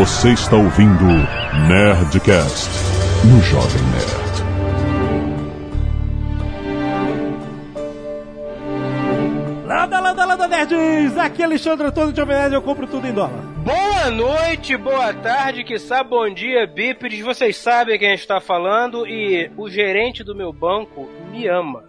Você está ouvindo Nerdcast no Jovem Nerd. Landa, landa, landa, nerds! Aqui é Alexandre Antônio de Jovem Nerd, eu compro tudo em dólar. Boa noite, boa tarde, que sabe, bom dia, bípedes. Vocês sabem quem está falando e o gerente do meu banco me ama.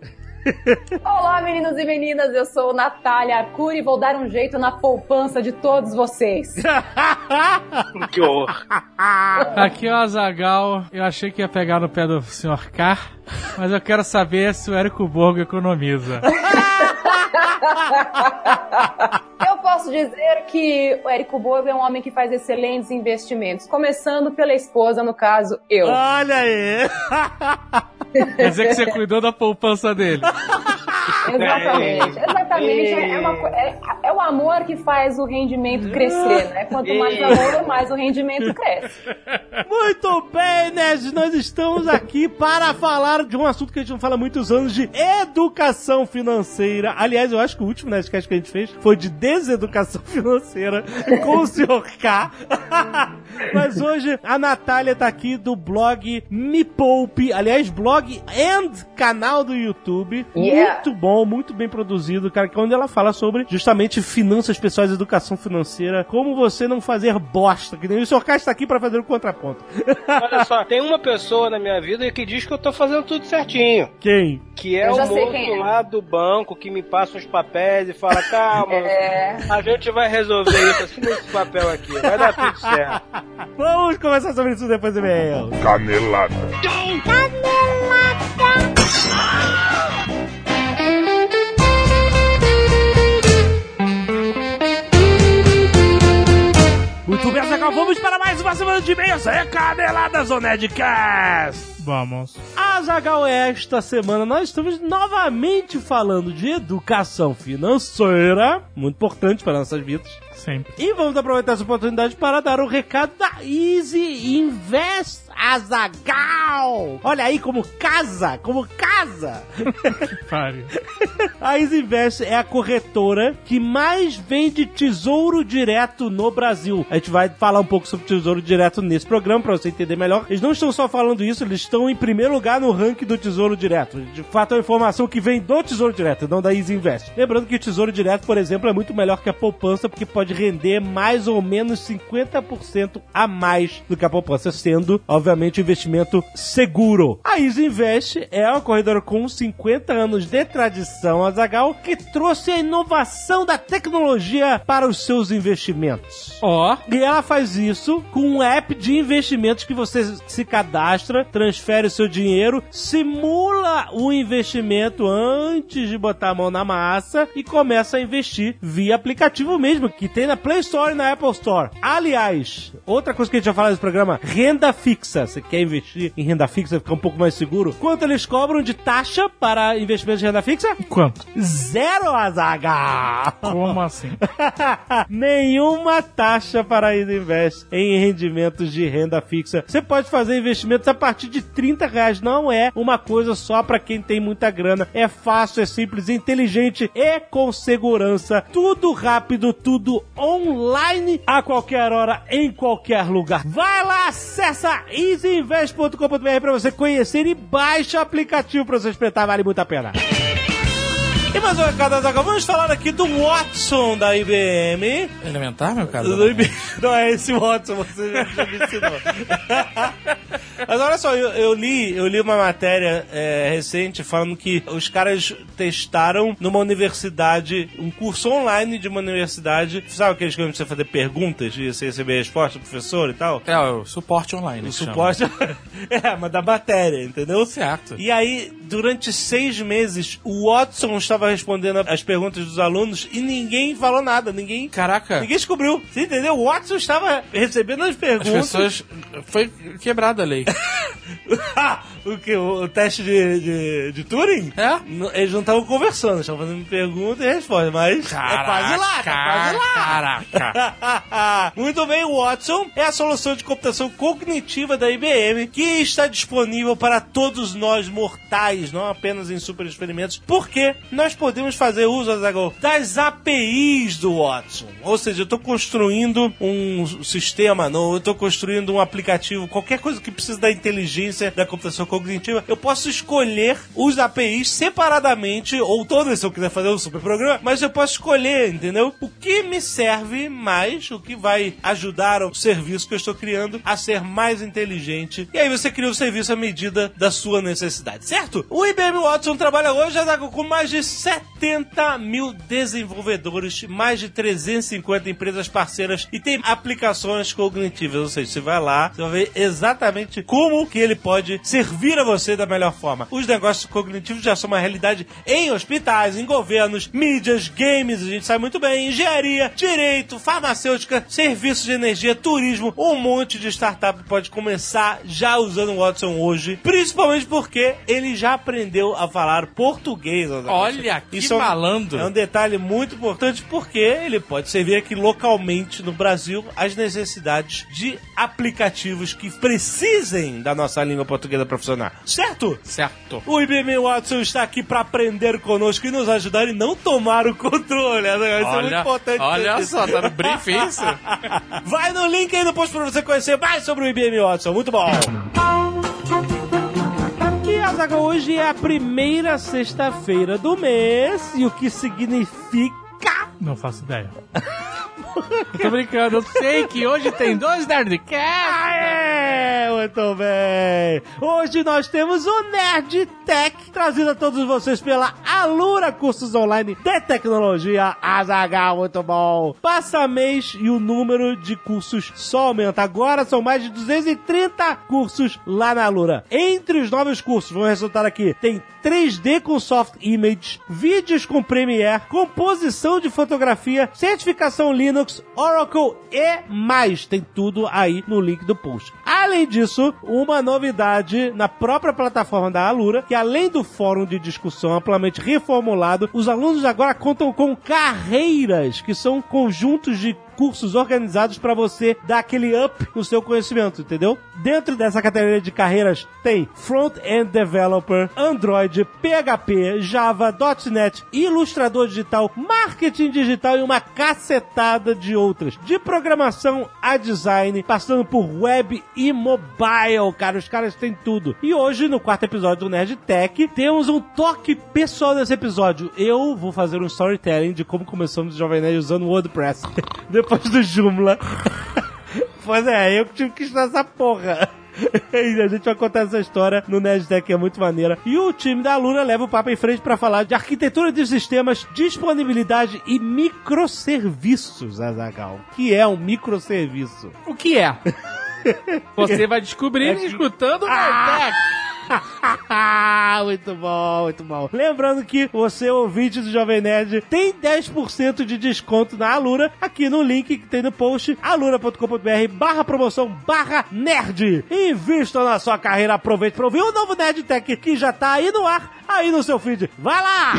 Olá, meninos e meninas, eu sou Natália Arcuri e vou dar um jeito na poupança de todos vocês. que horror. Aqui é o Azagal. Eu achei que ia pegar no pé do Sr. K, mas eu quero saber se o Érico Borgo economiza. Eu posso dizer que o Érico Borgo é um homem que faz excelentes investimentos, começando pela esposa, no caso, eu. Olha aí! Quer dizer que você cuidou da poupança dele. Exatamente, exatamente. É, uma é- é o amor que faz o rendimento crescer, né? Quanto mais amor, mais o rendimento cresce. Muito bem, nerds! Nós estamos aqui para falar de um assunto que a gente não fala há muitos anos, de educação financeira. Aliás, eu acho que o último Nerdcast que a gente fez foi de deseducação financeira com o Sr. K. Mas hoje a Natália tá aqui do blog Me Poupe, aliás, blog and canal do YouTube. Yeah. Muito bom, muito bem produzido, cara, que é onde ela fala sobre justamente finanças pessoais, educação financeira, como você não fazer bosta, que nem o Sr. K está aqui para fazer o contraponto. Olha só, tem uma pessoa na minha vida que diz que eu tô fazendo tudo certinho. Quem? Que é Eu o já sei moço quem é. lá do banco que me passa uns papéis e fala: calma, É. a gente vai resolver isso. Assina esse papel aqui, vai dar tudo certo. Vamos conversar sobre isso depois do e-mail. Canelada. Muito bem, Azaghal, vamos para mais uma semana de e-mails recadeladas do Nerdcast. Vamos. Azaghal, esta semana nós estamos novamente falando de educação financeira, muito importante para nossas vidas. Sempre. E vamos aproveitar essa oportunidade para dar o recado da Easy Invest Azagal. Olha aí como casa, como casa. Pare. A Easy Invest é a corretora que mais vende tesouro direto no Brasil. A gente vai falar um pouco sobre tesouro direto nesse programa para você entender melhor. Eles não estão só falando isso, eles estão em primeiro lugar no ranking do tesouro direto. De fato, é uma informação que vem do tesouro direto, não da Easy Invest. Lembrando que o tesouro direto, por exemplo, é muito melhor que a poupança, porque pode render mais ou menos 50% a mais do que a poupança, sendo, obviamente, um investimento seguro. A Easy Invest é uma corredora com 50 anos de tradição, Azagal, que trouxe a inovação da tecnologia para os seus investimentos. Ó, E ela faz isso com um app de investimentos que você se cadastra, transfere o seu dinheiro, simula o investimento antes de botar a mão na massa e começa a investir via aplicativo mesmo, que tem na Play Store e na Apple Store. Aliás, outra coisa que a gente já falou nesse programa, renda fixa. Você quer investir em renda fixa, ficar um pouco mais seguro? Quanto eles cobram de taxa para investimentos de renda fixa? quanto? Zero, Azaga! Como assim? Nenhuma taxa para a Easy Invest em rendimentos de renda fixa. Você pode fazer investimentos a partir de 30 reais. Não é uma coisa só para quem tem muita grana. É fácil, é simples, é inteligente e com segurança. Tudo rápido, tudo online, a qualquer hora, em qualquer lugar. Vai lá, acessa easyinvest.com.br para você conhecer e baixa o aplicativo para você experimentar. Vale muito a pena. E mais um recado, Azaghal. Vamos falar aqui do Watson da IBM. Elementar, meu cara? Do IBM. Não é esse Watson, você já, me ensinou. Mas olha só, eu, eu li, eu li uma matéria é, recente falando que os caras testaram numa universidade, um curso online de uma universidade. Sabe aqueles que você fazer perguntas e você receber resposta do professor e tal? É, o suporte online. O suporte. é, mas da matéria, entendeu? Certo. E aí, durante seis meses, o Watson estava respondendo as perguntas dos alunos e ninguém falou nada, ninguém. Caraca, Ninguém descobriu. Você entendeu? O Watson estava recebendo as as perguntas. pessoas... Foi quebrada a lei. o que? O teste de, de, de Turing? É? Eles não estavam conversando, estavam fazendo pergunta e resposta, mas é quase lá, tá quase lá. Caraca. Muito bem, Watson é a solução de computação cognitiva da IBM que está disponível para todos nós mortais, não apenas em super experimentos, porque nós podemos fazer uso das APIs do Watson. Ou seja, eu estou construindo um sistema, não, eu estou construindo um aplicativo, qualquer coisa que precisa da inteligência da computação cognitiva, eu posso escolher os APIs separadamente, ou todas se eu quiser fazer um super programa, mas eu posso escolher, entendeu? O que me serve mais, o que vai ajudar o serviço que eu estou criando a ser mais inteligente. E aí você cria o serviço à medida da sua necessidade, certo? O IBM Watson trabalha hoje Azaghal, com mais de 70 mil desenvolvedores, mais de 350 empresas parceiras e tem aplicações cognitivas. Ou seja, você vai lá, você vai ver exatamente como que ele pode servir a você da melhor forma. Os negócios cognitivos já são uma realidade em hospitais, em governos, mídias, games, a gente sabe muito bem, engenharia, direito, farmacêutica, serviços de energia, turismo, um monte de startup pode começar já usando o Watson hoje, principalmente porque ele já aprendeu a falar português. Azaghal. Olha, que Isso é um- malandro. É um detalhe muito importante porque ele pode servir aqui localmente no Brasil as necessidades de aplicativos que precisem da nossa língua portuguesa para funcionar. Certo? Certo. O IBM Watson está aqui para aprender conosco e nos ajudar e não tomar o controle. Isso é muito Olha, importante. olha só, tá no briefing isso? Vai no link aí no post para você conhecer mais sobre o IBM Watson. Muito bom. Azaghal, hoje é a primeira sexta-feira do mês. E o que significa Não faço ideia. Tô brincando, eu sei que hoje tem dois Nerdcasts. Aê, muito bem! Hoje nós temos o Nerd Tech, trazido a todos vocês pela Alura Cursos Online de Tecnologia Azagal, muito bom! Passa mês e o número de cursos só aumenta. Agora são mais de 230 cursos lá na Alura. Entre os novos cursos, vamos ressaltar aqui, tem 3D com Soft Image, vídeos com Premiere, composição de fotografia, certificação Linux, Oracle e mais. Tem tudo aí no link do post. Além disso, uma novidade na própria plataforma da Alura, que além do fórum de discussão amplamente reformulado, os alunos agora contam com carreiras, que são conjuntos de cursos organizados para você dar aquele up no seu conhecimento, entendeu? Dentro dessa categoria de carreiras tem Front-End Developer, Android, PHP, Java, .NET, Ilustrador Digital, Marketing Digital e uma cacetada de outras. De programação a design, passando por web e mobile, cara. Os caras têm tudo. E hoje, no quarto episódio do Nerd Tech, temos um toque pessoal nesse episódio. Eu vou fazer um storytelling de como começamos o Jovem Nerd usando WordPress. Depois do Joomla. pois é, eu que tive que estudar essa porra. A gente vai contar essa história no Nerdtech, que é muito maneira. E o time da Luna leva o papo em frente para falar de arquitetura de sistemas, disponibilidade e microserviços, Azagal. Que é um microserviço? O que é? Você vai descobrir É que- escutando o Ah! Nerdcast. muito bom, muito bom. Lembrando que você, ouvinte do Jovem Nerd, tem 10% de desconto na Alura, aqui no link que tem no post, alura.com.br barra promoção barra nerd. Invista na sua carreira, aproveite para ouvir o novo Nerd Tech que já tá aí no ar, aí no seu feed. Vai lá!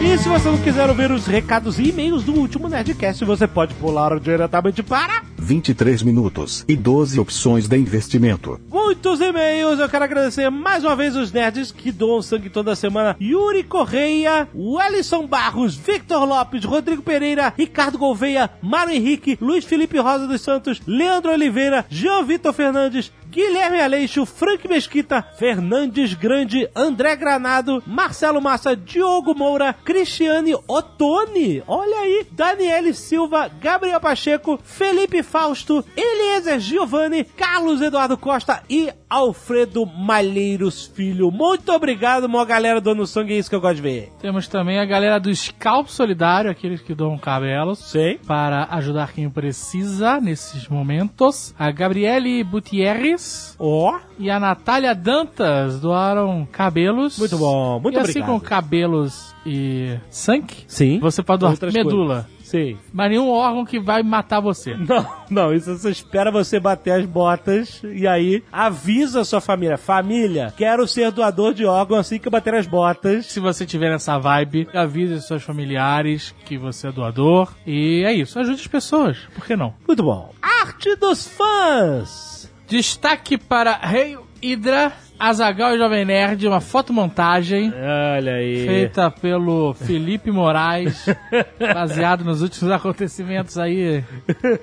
E se você não quiser ouvir os recados e e-mails do último Nerdcast, você pode pular diretamente para 23 minutos e 12 opções de investimento. muitos e-mails. Eu quero agradecer mais uma vez os nerds que doam sangue toda semana. Yuri Correia, Wellison Barros, Victor Lopes, Rodrigo Pereira, Ricardo Gouveia, Mário Henrique, Luiz Felipe Rosa dos Santos, Leandro Oliveira, Jean Vitor Fernandes, Guilherme Aleixo, Frank Mesquita, Fernandes Grande, André Granado, Marcelo Massa, Diogo Moura, Cristiane Ottoni, olha aí, Daniele Silva, Gabriel Pacheco, Felipe Fausto, Eliezer Giovanni, Carlos Eduardo Costa e Alfredo Malheiros Filho. Muito obrigado, mó galera do Ano Sangue, é isso que eu gosto de ver. Temos também a galera do Scalp Solidário, aqueles que doam cabelos. Sei. Para ajudar quem precisa nesses momentos. A Gabriele Gutierrez, Lopes Ó, e a Natália Dantas doaram cabelos. muito bom, muito e assim obrigado. como cabelos e sangue, Sim. você pode doar Outras medula. Sim. Mas nenhum órgão que vai matar você. Não, não, isso você espera você bater as botas e aí avisa a sua família. Família, quero ser doador de órgão assim que eu bater as botas. Se você tiver nessa vibe, avise seus familiares que você é doador. E é isso, ajude as pessoas. Por que não? Muito bom. Arte dos fãs. Destaque para Rei Hydra, Azagal e Jovem Nerd, uma fotomontagem Olha aí. feita pelo Felipe Moraes, baseado nos últimos acontecimentos aí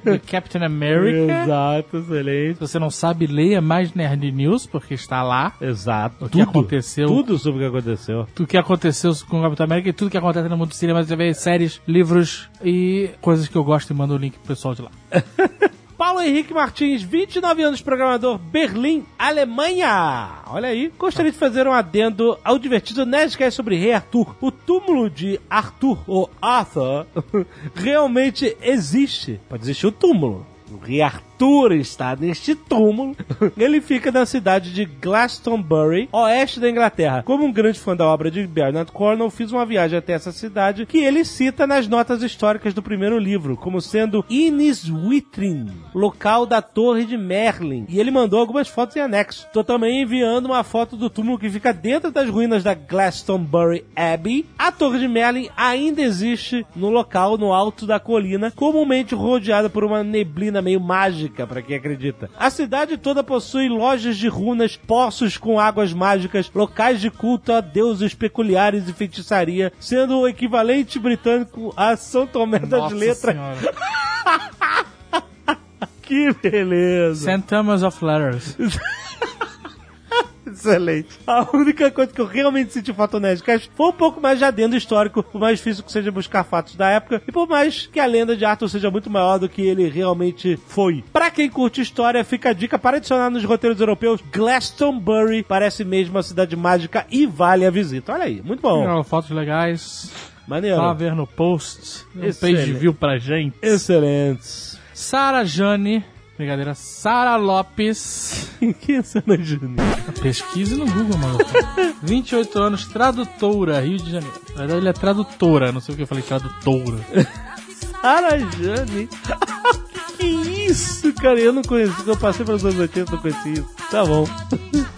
de Captain America. Exato, excelente. Se você não sabe, leia mais Nerd News, porque está lá. Exato. O que aconteceu. Tudo sobre o que aconteceu. Tudo que aconteceu com o Capitão América e tudo que acontece no mundo do cinema, TV, séries, livros e coisas que eu gosto e mando o link pro pessoal de lá. Paulo Henrique Martins, 29 anos, programador, Berlim, Alemanha. Olha aí. Gostaria de fazer um adendo ao divertido Nerdcast sobre Rei Arthur. O túmulo de Arthur, ou Arthur, realmente existe. Pode existir o túmulo. O rei Arthur está neste túmulo. Ele fica na cidade de Glastonbury, oeste da Inglaterra. Como um grande fã da obra de Bernard Cornwell, fiz uma viagem até essa cidade que ele cita nas notas históricas do primeiro livro, como sendo Inniswitrin, local da Torre de Merlin. E ele mandou algumas fotos em anexo. Tô também enviando uma foto do túmulo que fica dentro das ruínas da Glastonbury Abbey. A Torre de Merlin ainda existe no local, no alto da colina, comumente rodeada por uma neblina meio mágica, para quem acredita. A cidade toda possui lojas de runas, poços com águas mágicas, locais de culto a deuses peculiares e feitiçaria, sendo o equivalente britânico a São Tomé das Nossa Letras. Senhora. Que beleza! St. Thomas of Letters. Excelente. A única coisa que eu realmente senti falta no Nerdcast foi um pouco mais de adendo histórico, por mais difícil que seja buscar fatos da época, e por mais que a lenda de Arthur seja muito maior do que ele realmente foi. Pra quem curte história, fica a dica para adicionar nos roteiros europeus, Glastonbury parece mesmo uma cidade mágica e vale a visita. Olha aí, muito bom. Tiraram fotos legais. Maneiro. Vá ver no post. Um Excelente. page view pra gente. Excelentes. Sara Jane. Brincadeira. Sara Lopes. que cena Júnior? Pesquise no Google, mano. 28 anos, tradutora, Rio de Janeiro. Na verdade, ele é tradutora. Não sei o que eu falei, tradutora. Sara Jane. que isso, cara? Eu não conheci. Eu passei pelos anos 80, não conheci isso. Tá bom.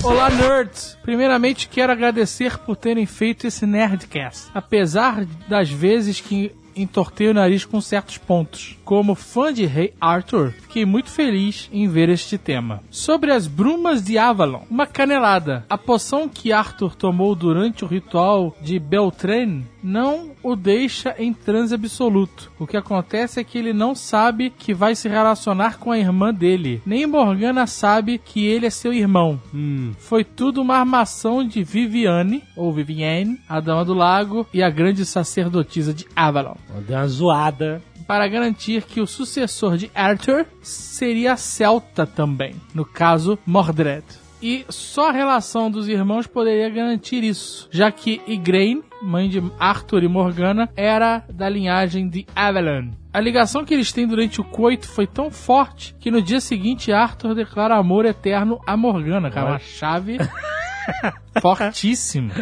Olá, nerds! Primeiramente, quero agradecer por terem feito esse Nerdcast. Apesar das vezes que entortei o nariz com certos pontos. Como fã de Rei Arthur, fiquei muito feliz em ver este tema. Sobre as brumas de Avalon, uma canelada. A poção que Arthur tomou durante o ritual de Beltane não o deixa em transe absoluto. O que acontece é que ele não sabe que vai se relacionar com a irmã dele. Nem Morgana sabe que ele é seu irmão. Foi tudo uma armação de Viviane, ou Vivienne, a Dama do Lago e a grande sacerdotisa de Avalon Deu uma zoada. para garantir que o sucessor de Arthur seria celta também, no caso Mordred. E só a relação dos irmãos poderia garantir isso, já que Igraine, mãe de Arthur e Morgana, era da linhagem de Avalon. A ligação que eles têm durante o coito foi tão forte que no dia seguinte Arthur declara amor eterno a Morgana, cara, uma chave fortíssima.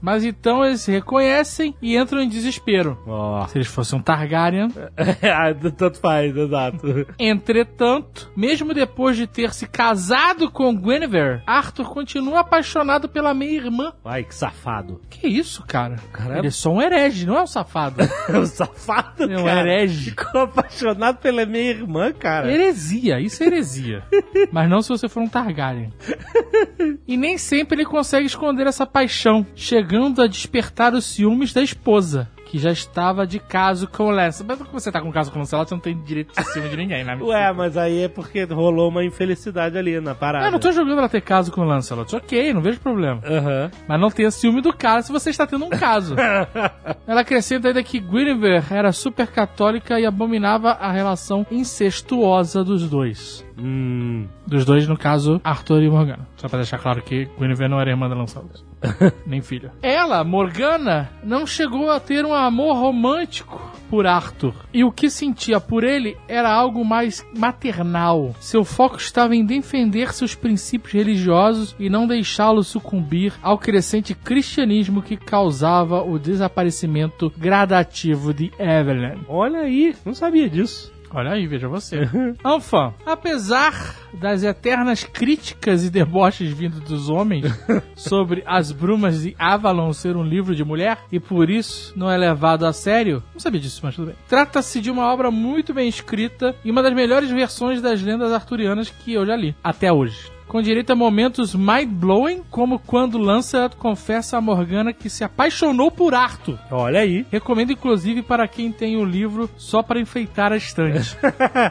Mas então eles se reconhecem e entram em desespero. Ó. Se eles fossem um Targaryen, Tanto faz, exato. Entretanto, mesmo depois de ter se casado com Guinevere, Arthur continua apaixonado pela meia-irmã. Ai, que safado. Que isso, cara? Caramba. Ele é só um herege, não é um safado. É um safado, É um cara. herege. Ficou apaixonado pela minha irmã, cara. heresia, isso é heresia. Mas não se você for um Targaryen. E nem sempre ele consegue esconder essa paixão, chegando a despertar os ciúmes da esposa. Que já estava de caso com o Lance. Mas quando você tá com caso com o Lancelot, você não tem direito de ciúme de ninguém, né? Ué, mas aí é porque rolou uma infelicidade ali na parada. Eu não tô jogando ela ter caso com o Lancelot. Ok, não vejo problema. Aham. Mas não tenha ciúme do cara se você está tendo um caso. Ela acrescenta ainda que Guinevere era super católica e abominava a relação incestuosa dos dois. Hum. Dos dois, no caso, Arthur e Morgana. Só pra deixar claro que Guinevere não era irmã da Lancelot. Nem filha. Ela, Morgana, não chegou a ter um amor romântico por Arthur. E o que sentia por ele era algo mais maternal. Seu foco estava em defender seus princípios religiosos e não deixá-lo sucumbir ao crescente cristianismo que causava o desaparecimento gradativo de Evelyn. Olha aí, não sabia disso. Olha aí, veja você. Anfã, apesar das eternas críticas e deboches vindos dos homens sobre as brumas de Avalon ser um livro de mulher e por isso não é levado a sério, não sabia disso, mas tudo bem. Trata-se de uma obra muito bem escrita e uma das melhores versões das lendas arturianas que eu já li, até hoje com direito a momentos mind-blowing, como quando Lancelot confessa a Morgana que se apaixonou por Arthur. Olha aí. Recomendo, inclusive, para quem tem o livro só para enfeitar a estante.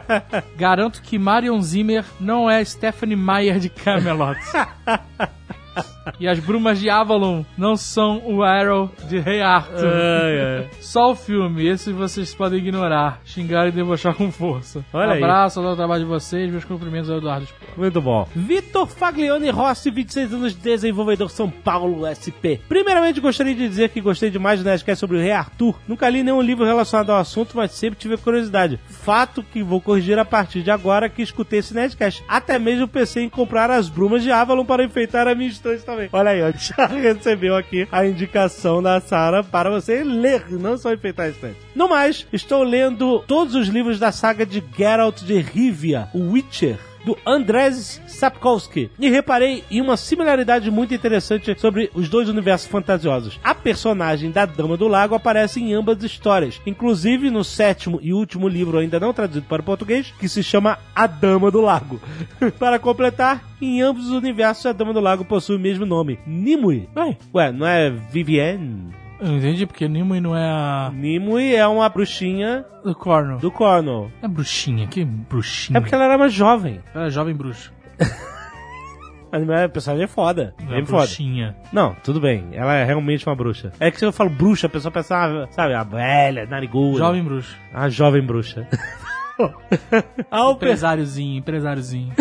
Garanto que Marion Zimmer não é Stephanie Meyer de Camelot. E as brumas de Avalon não são o Arrow de Rei Arthur. Só o filme, esse vocês podem ignorar, xingar e debochar com força. Olha aí. Abraço, ao trabalho de vocês, meus cumprimentos ao Eduardo Spor. Muito bom. Vitor Faglione Rossi, 26 anos, desenvolvedor São Paulo SP. Primeiramente, gostaria de dizer que gostei demais do Nerdcast sobre o Rei Arthur. Nunca li nenhum livro relacionado ao assunto, mas sempre tive curiosidade. Fato que vou corrigir a partir de agora que escutei esse Nerdcast. Até mesmo pensei em comprar as brumas de Avalon para enfeitar a minha estante também. Olha aí, ó, já recebeu aqui a indicação da Sara para você ler, não só enfeitar a estante. No mais, estou lendo todos os livros da saga de Geralt de Rivia, o Witcher do Andrzej Sapkowski. E reparei em uma similaridade muito interessante sobre os dois universos fantasiosos. A personagem da Dama do Lago aparece em ambas histórias, inclusive no sétimo e último livro ainda não traduzido para o português, que se chama A Dama do Lago. para completar, em ambos os universos a Dama do Lago possui o mesmo nome, Nimue. Ué, Ué, não é Vivienne? Eu entendi porque Nimue não é a Nimue é uma bruxinha do Corno. do Cornwall. É bruxinha, que bruxinha. É porque ela era mais jovem. Ela é jovem bruxa. Mas a personagem é foda. É Bem foda. bruxinha. Não, tudo bem. Ela é realmente uma bruxa. É que se eu falo bruxa, a pessoa pensa, ah, sabe, a velha, nariguda. Jovem bruxa. A jovem bruxa. Ao pe... Empresáriozinho, empresáriozinho.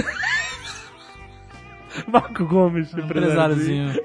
Marco Gomes, empresáriozinho.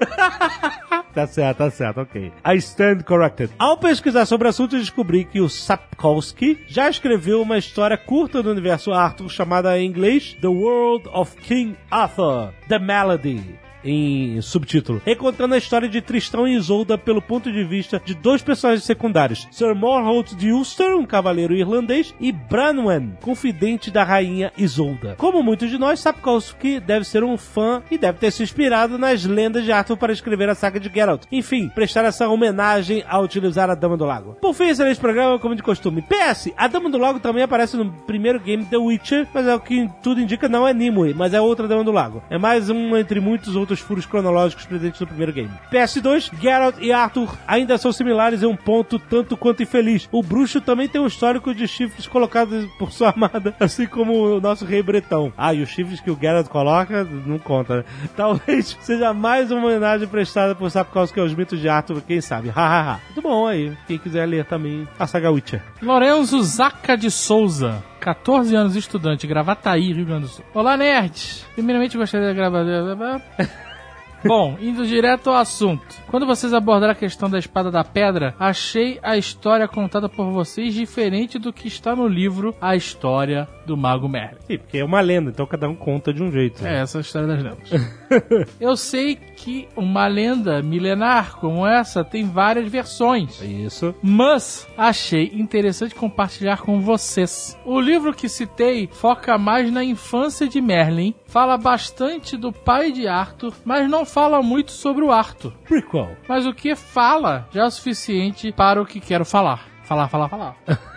Tá certo, tá certo, ok. I stand corrected. Ao pesquisar sobre o assunto, eu descobri que o Sapkowski já escreveu uma história curta do universo Arthur chamada em inglês The World of King Arthur, The Melody. Em subtítulo, recontando a história de Tristão e Isolda pelo ponto de vista de dois personagens secundários: Sir Morholt de Ulster, um cavaleiro irlandês, e Branwen, confidente da rainha Isolda. Como muitos de nós, Sapkowski deve ser um fã e deve ter se inspirado nas lendas de Arthur para escrever a saga de Geralt. Enfim, prestar essa homenagem ao utilizar a Dama do Lago. Por fim, excelente programa, como de costume. PS, a Dama do Lago também aparece no primeiro game The Witcher, mas é o que tudo indica não é Nimue, mas é outra Dama do Lago. É mais um entre muitos outros furos cronológicos presentes no primeiro game. PS2, Geralt e Arthur ainda são similares em um ponto tanto quanto infeliz. O bruxo também tem um histórico de chifres colocados por sua amada, assim como o nosso rei bretão. Ah, e os chifres que o Geralt coloca não conta. né? Talvez seja mais uma homenagem prestada por Sapkowski aos mitos de Arthur, quem sabe. Hahaha. Muito bom aí. Quem quiser ler também a saga Witcher. Lorenzo Zaca de Souza. 14 anos, estudante, Gravataí, Rio Grande do Sul. Olá, nerds! Primeiramente, gostaria de gravar... Bom, indo direto ao assunto. Quando vocês abordaram a questão da espada da pedra, achei a história contada por vocês diferente do que está no livro A História do Mago Merlin. Sim, porque é uma lenda, então cada um conta de um jeito. né? É, essa é a história das lendas. Eu sei que uma lenda milenar como essa tem várias versões. Isso. Mas achei interessante compartilhar com vocês. O livro que citei foca mais na infância de Merlin, fala bastante do pai de Arthur, mas não fala muito sobre o Arthur. Prequel. Mas o que fala já é o suficiente para o que quero falar. Falar, falar, falar.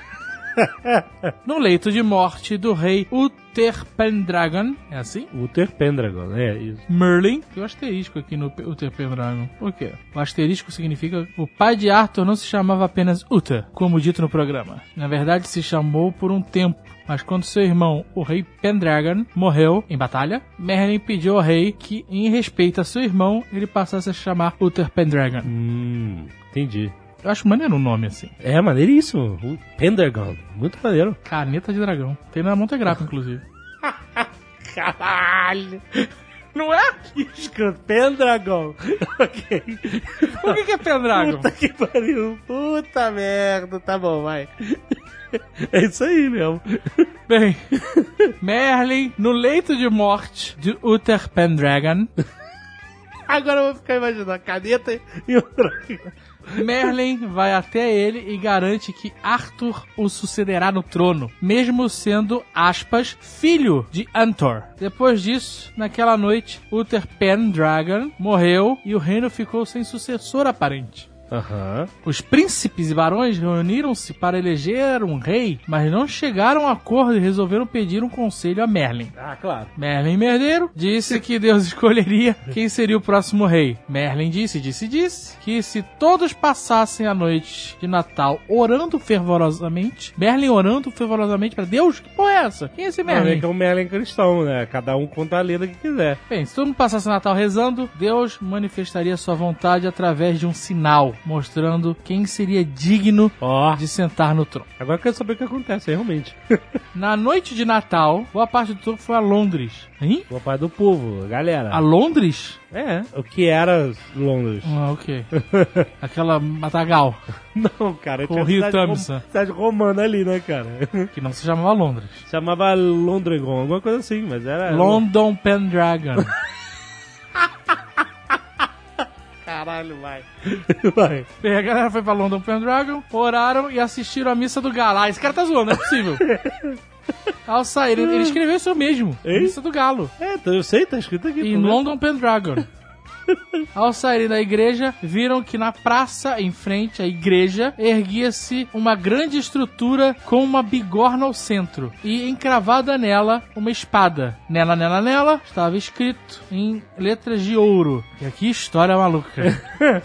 no leito de morte do rei Uther Pendragon, é assim? Uther Pendragon, é isso. Merlin. Tem um asterisco aqui no Uther Pendragon. Por quê? O asterisco significa o pai de Arthur não se chamava apenas Uther, como dito no programa. Na verdade, se chamou por um tempo. Mas quando seu irmão, o rei Pendragon, morreu em batalha, Merlin pediu ao rei que, em respeito a seu irmão, ele passasse a se chamar Uther Pendragon. Hum, entendi. Eu acho maneiro o nome assim. É maneiríssimo. O Pendragon. Muito maneiro. Caneta de dragão. Tem na Montegrappa, inclusive. Caralho. Não é? Escrito Pendragon. ok. Por que, que é Pendragon? Puta que pariu. Puta merda. Tá bom, vai. É isso aí mesmo. Bem, Merlin, no leito de morte de Uther Pendragon, Agora eu vou ficar imaginando a caneta e o dragão. Merlin vai até ele e garante que Arthur o sucederá no trono, mesmo sendo, aspas, filho de Antor. Depois disso, naquela noite, Uther Pendragon morreu e o reino ficou sem sucessor aparente. Aham. Os príncipes e barões reuniram-se para eleger um rei, mas não chegaram a acordo e resolveram pedir um conselho a Merlin. Ah, claro. Merlin Merdeiro disse que Deus escolheria quem seria o próximo rei. Merlin disse, disse, disse que se todos passassem a noite de Natal orando fervorosamente, Merlin orando fervorosamente para Deus, que porra é essa? Quem é esse Merlin. Merlin? que é um Merlin cristão, né? Cada um conta a lenda que quiser. Bem, se todo mundo passasse o Natal rezando, Deus manifestaria sua vontade através de um sinal, mostrando quem seria digno Ó. de sentar no trono. Agora eu quero saber o que acontece, realmente. Na noite de Natal, boa parte do trono foi a Londres. Hein? O pai do povo, galera. A Londres? É, o que era Londres. Ah, ok. Aquela Matagal, Não, cara, Com tinha o Rio rom- Thamsa. cidade romana ali, né, cara? que não se chamava Londres. Chamava Londregon, alguma coisa assim, mas era... London Pendragon. Caralho, vai. vai. Bem, a galera foi pra London Pendragon, oraram e assistiram a missa do Galo. Ah, esse cara tá zoando, não é possível. Ao sair, ele, ele escreveu isso mesmo. Hein? Missa do Galo. É, então eu sei, tá escrito aqui. Em? London Pendragon. Ao saírem da igreja, viram que na praça em frente à igreja erguia-se uma grande estrutura com uma bigorna ao centro e encravada nela uma espada. Nela, nela, nela estava escrito em letras de ouro. E aqui história maluca.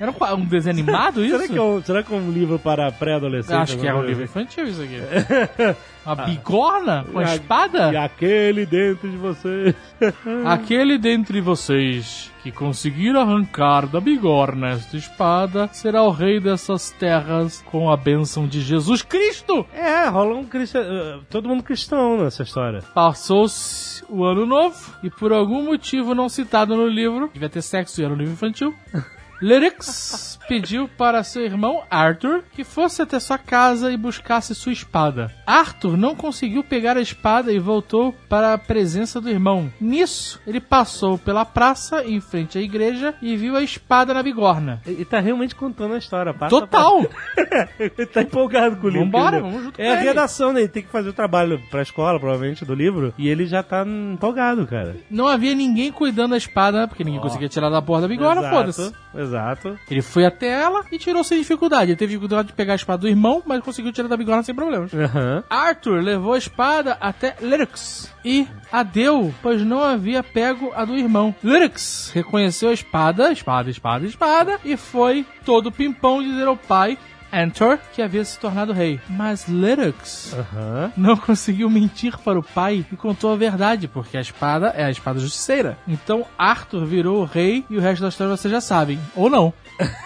Era um, um desenho animado isso? Será que, é um, será que é um livro para pré-adolescente? Acho que é um livro infantil isso aqui. Uma bigorna com a a- espada? E aquele dentro de você. Aquele dentre vocês que conseguir arrancar da bigorna esta espada será o rei dessas terras com a bênção de Jesus Cristo. É, rola um cristão. uh, todo mundo cristão nessa história. Passou-se o ano novo e por algum motivo não citado no livro, devia ter sexo e era um livro infantil. Lyrics pediu para seu irmão Arthur que fosse até sua casa e buscasse sua espada. Arthur não conseguiu pegar a espada e voltou para a presença do irmão. Nisso, ele passou pela praça em frente à igreja e viu a espada na bigorna. Ele tá realmente contando a história. Passa Total! pra- ele tá empolgado com o livro. Vambora, vamos junto É a redação, né? Ele tem que fazer o trabalho pra escola, provavelmente, do livro. E ele já tá empolgado, cara. Não havia ninguém cuidando da espada, porque ninguém conseguia tirar da porra da bigorna, foda-se. Exato. Ele foi até ela e tirou sem dificuldade. Ele teve dificuldade de pegar a espada do irmão, mas conseguiu tirar da bigorna sem problemas. Aham. Arthur levou a espada até Lyrics e a deu, pois não havia pego a do irmão. Lyrics reconheceu a espada, espada, espada, espada, e foi todo pimpão dizer ao pai, Antor, que havia se tornado rei. Mas Aham. não conseguiu mentir para o pai e contou a verdade, porque a espada é a espada justiceira. Então Arthur virou o rei e o resto da história vocês já sabem. Ou não.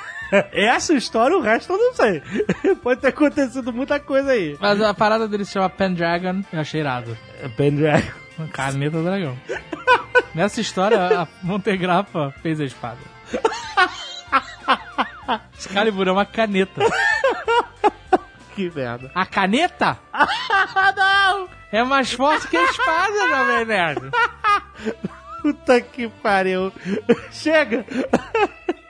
Essa história, o resto eu não sei. Pode ter acontecido muita coisa aí. Mas a parada dele se chama Pendragon, eu achei irado. Pendragon. Caneta dragão. Nessa história, a Montegrafa fez a espada. Excalibur é uma caneta. Que merda. A caneta? não! É mais forte que a espada, Jovem Nerd. Puta que pariu. Chega!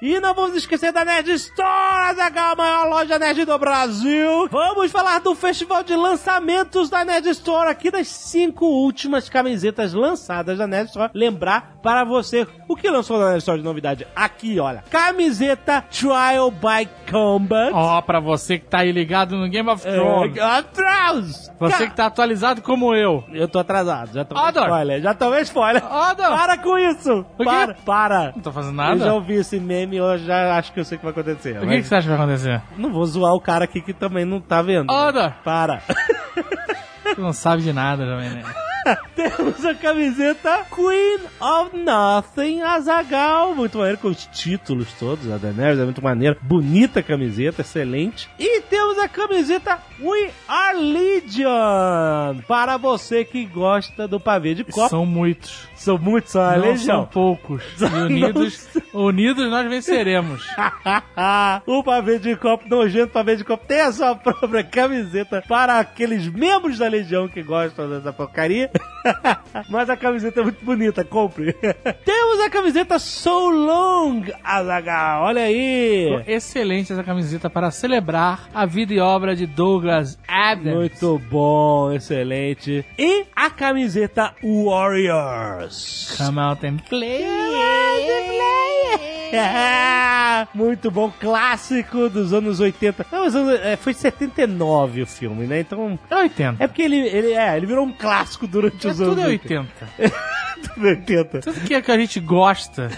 E não vamos esquecer da Nerd Store, a maior loja nerd do Brasil. Vamos falar do festival de lançamentos da Nerd Store, aqui das cinco últimas camisetas lançadas da Nerd Store. Lembrar para você o que lançou na Nerd Store de novidade. Aqui, olha. Camiseta Trial by Combat. Ó, pra você que tá aí ligado no Game of Thrones. É, Atrás! Você que tá atualizado como eu. Eu tô atrasado, já tomei Ador. spoiler, já tomei spoiler. Ador. Para com isso! Para, para! Não tô fazendo Eu já nada. ouvi esse meme, eu já acho que eu sei o que vai acontecer. O que, mas que você acha que vai acontecer? Não vou zoar o cara aqui que também não tá vendo. Ador. Para. Você não sabe de nada, Jovem Nerd. Temos a camiseta Queen of Nothing Azagal. Muito maneiro com os títulos todos. A da Nerds é muito maneira. Bonita camiseta, excelente. E temos a camiseta We Are Legion para você que gosta do pavê de copo. São muitos. São muitos, são a Não legião. são poucos. E unidos, unidos nós venceremos. o pavê de copo nojento, pavê de copo tem a sua própria camiseta para aqueles membros da legião que gostam dessa porcaria. Mas a camiseta é muito bonita, compre. Temos a camiseta So Long, Azaghal, olha aí. Excelente essa camiseta para celebrar a vida e obra de Douglas Adams. Muito bom, excelente. E a camiseta Warriors. Come out and play. É, muito bom, clássico dos anos 80. Não, os anos, é, foi 79 o filme, né? Então. É 80. É porque ele, ele, é, ele virou um clássico durante É os anos tudo é 80. Tudo é 80. Tudo que, é que a gente gosta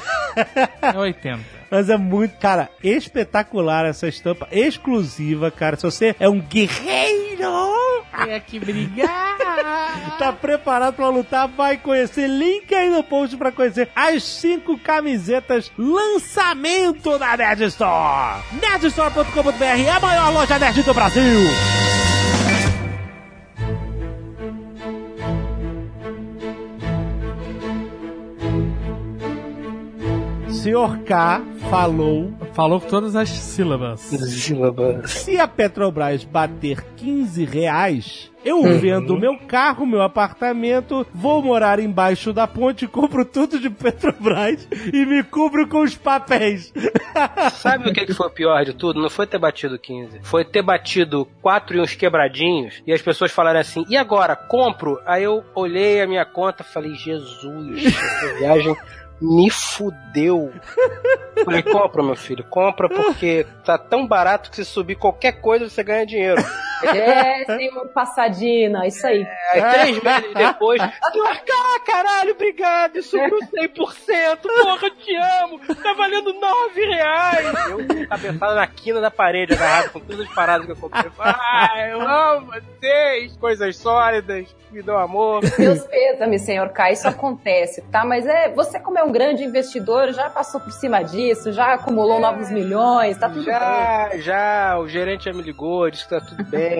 é 80. Mas é muito, cara, espetacular essa estampa exclusiva, cara. Se você é um guerreiro, É que brigar. tá preparado pra lutar, vai conhecer. Link aí no post pra conhecer as cinco camisetas lançamento da Nerd Store. Nerdstore.com.br é a maior loja nerd do Brasil. Senhor K falou Falou com todas as sílabas. Se a Petrobras bater 15 reais, eu Uhum. vendo meu carro, meu apartamento, vou morar embaixo da ponte, compro tudo de Petrobras e me cubro com os papéis. Sabe o que, que foi o pior de tudo? Não foi ter batido 15. Foi ter batido 4 e uns quebradinhos e as pessoas falarem assim, e agora, compro? Aí eu olhei a minha conta e falei, Jesus, essa viagem me fudeu. Falei, compra, meu filho, compra porque tá tão barato que se subir qualquer coisa você ganha dinheiro. É, senhor Passadina, isso aí. Aí três meses depois, senhor K, caralho, obrigado, isso subiu 100%, porra, te amo, tá valendo 9 reais. Eu cabeçada na quina da parede, agarrado com todas as paradas que eu comprei. Ai, eu amo vocês, coisas sólidas, me dão amor. Meus pêsames, senhor K, isso acontece, tá? Mas é, você como é um grande investidor, já passou por cima disso, já acumulou novos milhões, tá tudo bem. Já, já, o gerente já me ligou, disse que tá tudo bem.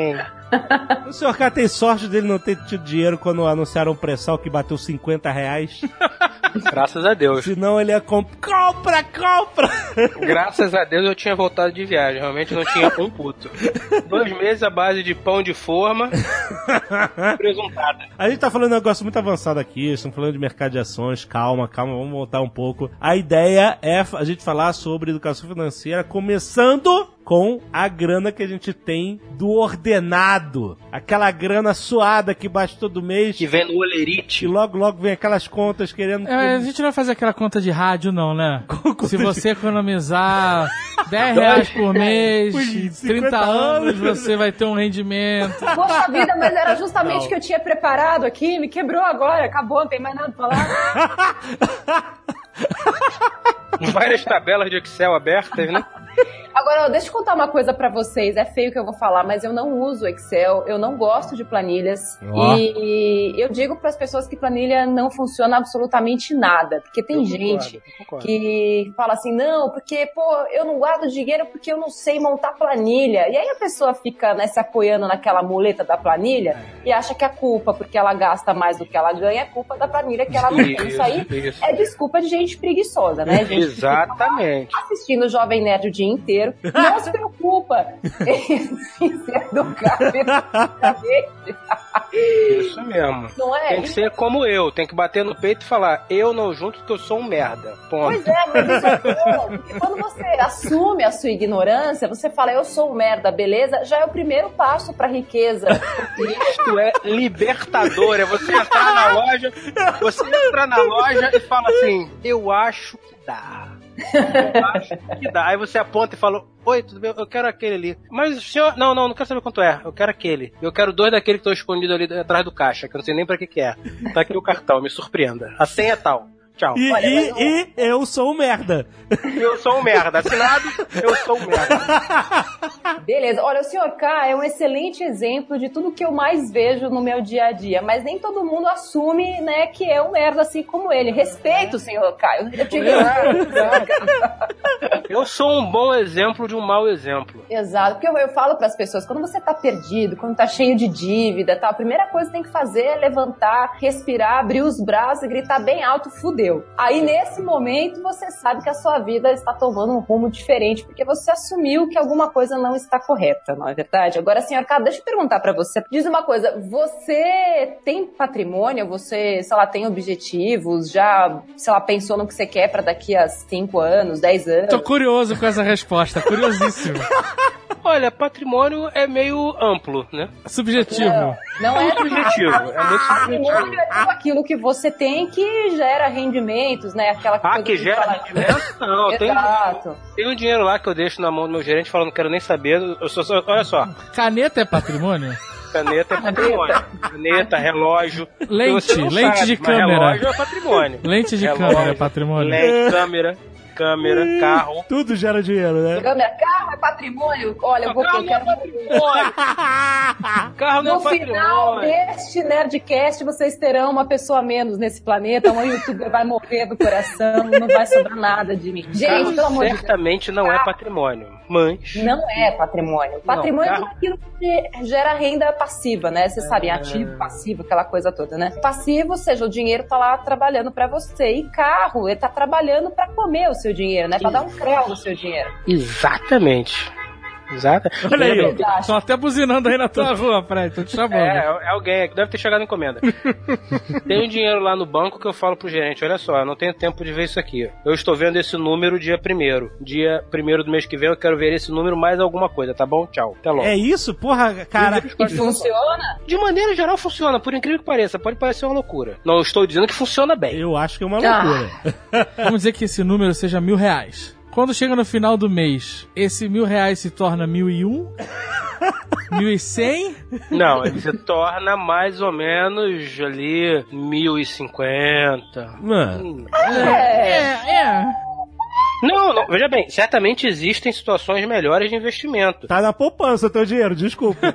O senhor K tem sorte dele não ter tido dinheiro quando anunciaram o pré-sal que bateu 50 reais. Graças a Deus. Senão ele ia comp... compra, compra. Graças a Deus eu tinha voltado de viagem, realmente não tinha um puto. Dois meses à base de pão de forma, presuntada. A gente tá falando um negócio muito avançado aqui, estamos falando de mercado de ações, calma, calma, vamos voltar um pouco. A ideia é a gente falar sobre educação financeira, começando com a grana que a gente tem do ordenado. Aquela grana suada que bate todo mês. Que vem no E olerite. logo, logo vem aquelas contas querendo. É, a gente não vai fazer aquela conta de rádio, não, né? Se você economizar 10 reais por mês, Ui, em 50 30 anos, você vai ter um rendimento. Poxa vida, mas era justamente o que eu tinha preparado aqui, me quebrou agora, acabou, não tem mais nada pra falar. Várias tabelas de Excel abertas, né? Agora, deixa eu contar uma coisa pra vocês. É feio que eu vou falar, mas eu não uso Excel, eu não gosto de planilhas. Ó. E eu digo para as pessoas que planilha não funciona absolutamente nada. Porque tem Eu gente concordo, concordo. que fala assim, não, porque, pô, eu não guardo dinheiro porque eu não sei montar planilha. E aí a pessoa fica né, se apoiando naquela muleta da planilha e acha que a culpa, porque ela gasta mais do que ela ganha, é culpa da planilha que ela não tem. Isso aí isso. é desculpa de gente preguiçosa, né? Gente Exatamente. assistindo o Jovem Nerd o dia inteiro. Não se preocupa em se educar. Isso mesmo. Não é? Tem que ser como eu, tem que bater no peito e falar, eu não junto porque eu sou um merda. Ponto. Pois é, mas isso é bom, porque quando você assume a sua ignorância, você fala, eu sou um merda, beleza? Já é o primeiro passo pra riqueza. Isto é libertador, é você entrar na loja, você entra na loja e fala assim, eu acho que dá. Acho que dá. Aí você aponta e fala, oi, tudo bem? Eu quero aquele ali. Mas o senhor, não, não, não quero saber quanto é. Eu quero aquele. Eu quero dois daquele que estão escondidos ali atrás do caixa, que eu não sei nem pra que que é. Tá aqui o cartão, me surpreenda. A senha é tal. Tchau. E, Olha, e- eu- e eu sou um merda. Eu sou um merda. Assinado, eu sou um merda. Beleza. Olha, o senhor K é um excelente exemplo de tudo que eu mais vejo no meu dia a dia, mas nem todo mundo assume, né, que é um merda assim como ele. Respeito o senhor K. Eu, eu. Eu sou um bom exemplo de um mau exemplo. Exato, porque eu, eu falo para as pessoas, quando você tá perdido, quando tá cheio de dívida, tal, a primeira coisa que tem que fazer é levantar, respirar, abrir os braços e gritar bem alto, fudeu. Aí nesse momento você sabe que a sua vida está tomando um rumo diferente, porque você assumiu que alguma coisa não está correta, não é verdade? Agora, senhor K, deixa eu perguntar para você. Diz uma coisa, você tem patrimônio? Você, sei lá, tem objetivos? Já, sei lá, pensou no que você quer para daqui a 5 anos, 10 anos? Tô curioso com essa resposta, curiosíssimo. Olha, patrimônio é meio amplo, né? Subjetivo. Não, não é Subjetivo, é muito Patrimônio subjetivo. é tudo aquilo que você tem que gera rendimentos, né? Aquela Ah, que gera fala- rendimento? Não, tem, Exato. tem um dinheiro lá que eu deixo na mão do meu gerente falando não quero nem saber. Eu sou, só- olha só, Caneta é patrimônio? caneta é patrimônio. Caneta, relógio. Lente, não lente sabe, de câmera. Relógio é patrimônio. Lente de Relógio, câmera é patrimônio? Lente, câmera, câmera, carro. Tudo gera dinheiro, né? Câmera, carro é patrimônio. Olha, eu vou Carro eu não quero. é patrimônio. Carro não No é final patrimônio. deste Nerdcast, vocês terão uma pessoa a menos nesse planeta. Um youtuber vai morrer do coração, não vai sobrar nada de mim. Gente, Carro pelo amor de Deus. certamente não é patrimônio, mas Não é patrimônio. Patrimônio é carro- tudo aquilo que gera renda passiva, né? Vocês sabem, É. ativo, passivo, aquela coisa toda, né? Passivo, ou seja, o dinheiro tá lá trabalhando pra você. E carro, ele tá trabalhando pra comer o seu dinheiro, né? Pra dar um creu no seu dinheiro. exatamente. Exato. Olha aí. Vocês acham? Tô até buzinando aí na tua rua, Fred. Tô te chamando. É, é alguém que deve ter chegado encomenda. Tem um dinheiro lá no banco que eu falo pro gerente, olha só, eu não tenho tempo de ver isso aqui. Eu estou vendo esse número dia primeiro. Dia primeiro do mês que vem eu quero ver esse número mais alguma coisa, tá bom? Tchau. Até logo. É isso? Porra, cara. E funciona? De maneira geral funciona, por incrível que pareça. Pode parecer uma loucura. Não estou dizendo que funciona bem. Eu acho que é uma Ah. loucura. Vamos dizer que esse número seja mil reais. Quando chega no final do mês, esse mil reais se torna mil e um? Mil e cem? Não, ele se torna mais ou menos ali 1050. Mano. Hum. É, é. Não, não, veja bem, certamente existem situações melhores de investimento. Tá na poupança teu dinheiro, desculpa.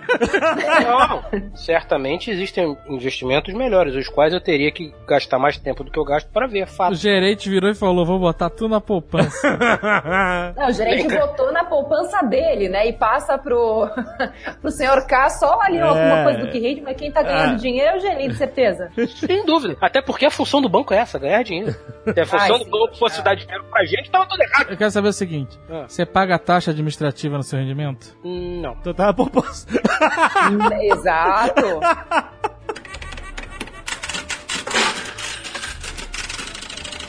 Não, certamente existem investimentos melhores, os quais eu teria que gastar mais tempo do que eu gasto para ver, é O fato. gerente virou e falou: vou botar tudo na poupança. Não, o gerente botou na poupança dele, né? E passa pro, pro senhor K só ali alguma É. coisa do que rende, mas quem tá ganhando É. dinheiro é o gerente, certeza. Sem dúvida. Até porque a função do banco é essa, ganhar dinheiro. Se a função Ai, do sim. banco fosse dar dinheiro pra gente, tava tudo errado. Eu quero saber o seguinte: Ah. você paga a taxa administrativa no seu rendimento? Hum, Não. Tu tá na poupança. Exato.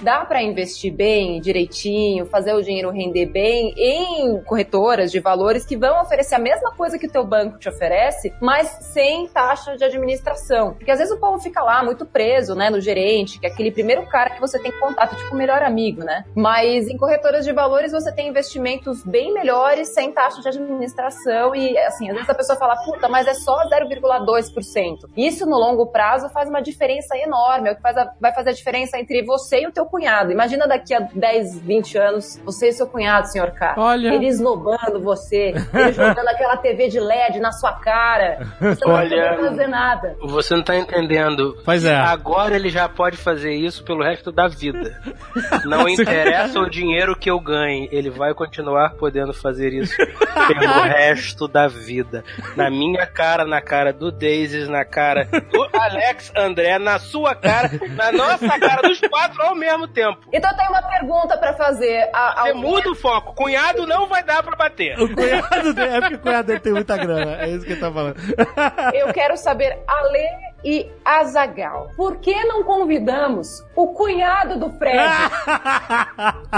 Dá para investir bem, direitinho, fazer o dinheiro render bem em corretoras de valores que vão oferecer a mesma coisa que o teu banco te oferece, mas sem taxa de administração. Porque às vezes o povo fica lá muito preso, né, no gerente, que é aquele primeiro cara que você tem contato, tipo o melhor amigo, né? Mas em corretoras de valores você tem investimentos bem melhores sem taxa de administração e assim, às vezes a pessoa fala, puta, mas é só 0,2%. Isso no longo prazo faz uma diferença enorme, é o que faz a- vai fazer a diferença entre você e o teu cunhado. Imagina daqui a 10, 20 anos, você e seu cunhado, senhor K. Olha. Ele esnobando você, ele jogando aquela TV de LED na sua cara. Você não Olha. vai poder fazer nada. Você não tá entendendo. Pois é. Agora ele já pode fazer isso pelo resto da vida. Não interessa o dinheiro que eu ganhe, ele vai continuar podendo fazer isso pelo resto da vida. Na minha cara, na cara do Daisy, na cara do Alex André, na sua cara, na nossa cara, dos quatro ao mesmo tempo. Então eu tenho uma pergunta pra fazer. A, Você ao- muda o foco. Cunhado não vai dar pra bater. O cunhado dele, é porque o cunhado dele tem muita grana. É isso que ele tá falando. Eu quero saber, Ale e Azagal, por que não convidamos o cunhado do Fred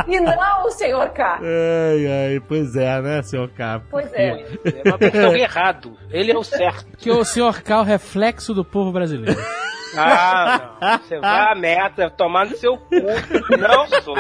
e não o senhor K? ai, ai, pois é, né, senhor K? Pois é. É uma pessoa errado. Ele é o certo. Que o senhor K é o reflexo do povo brasileiro. Ah, não. Você vai a meta, tomar no seu cu. Não sou.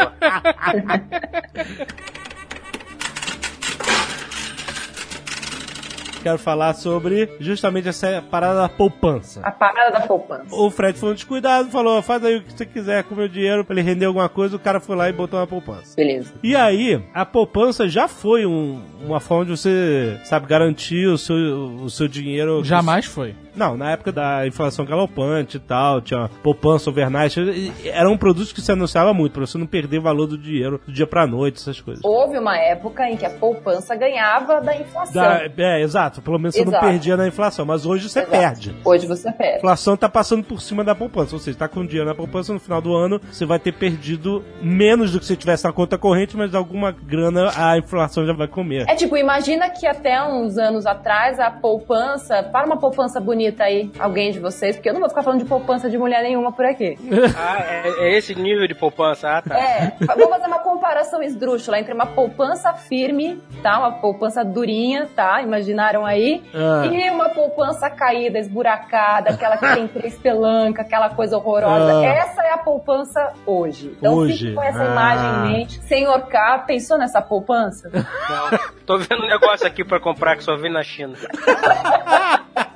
quero falar sobre justamente essa parada da poupança. A parada da poupança. O Fred foi um descuidado, falou: faz aí o que você quiser com o meu dinheiro pra ele render alguma coisa. O cara foi lá e botou uma poupança. Beleza. E aí, a poupança já foi um- uma forma de você, sabe, garantir o seu, o seu dinheiro. Jamais foi. Não, na época da inflação galopante e tal, tinha poupança overnight. Era um produto que se anunciava muito, pra você não perder valor do dinheiro do dia pra noite, essas coisas. Houve uma época em que a poupança ganhava da inflação. Da- é, exato. Pelo menos você Exato. não perdia na inflação. Mas hoje você Exato. perde. Hoje você A perde. inflação tá passando por cima da poupança. Ou seja, tá com dinheiro na poupança, no final do ano você vai ter perdido menos do que se tivesse na conta corrente, mas alguma grana a inflação já vai comer. É tipo, imagina que até uns anos atrás a poupança, para uma poupança bonita aí, alguém de vocês, porque eu não vou ficar falando de poupança de mulher nenhuma por aqui. Ah, é, é esse nível de poupança. Ah, tá. É, vou fazer uma comparação esdrúxula entre uma poupança firme, tá? Uma poupança durinha, tá? Imaginaram aí? Ah. E uma poupança caída, esburacada, aquela que tem três pelancas, aquela coisa horrorosa. Ah. Essa é a poupança hoje. Então Hoje. fique com essa Ah. imagem em mente. Senhor K, pensou nessa poupança? Não. Tô vendo um negócio aqui pra comprar que só vem na China.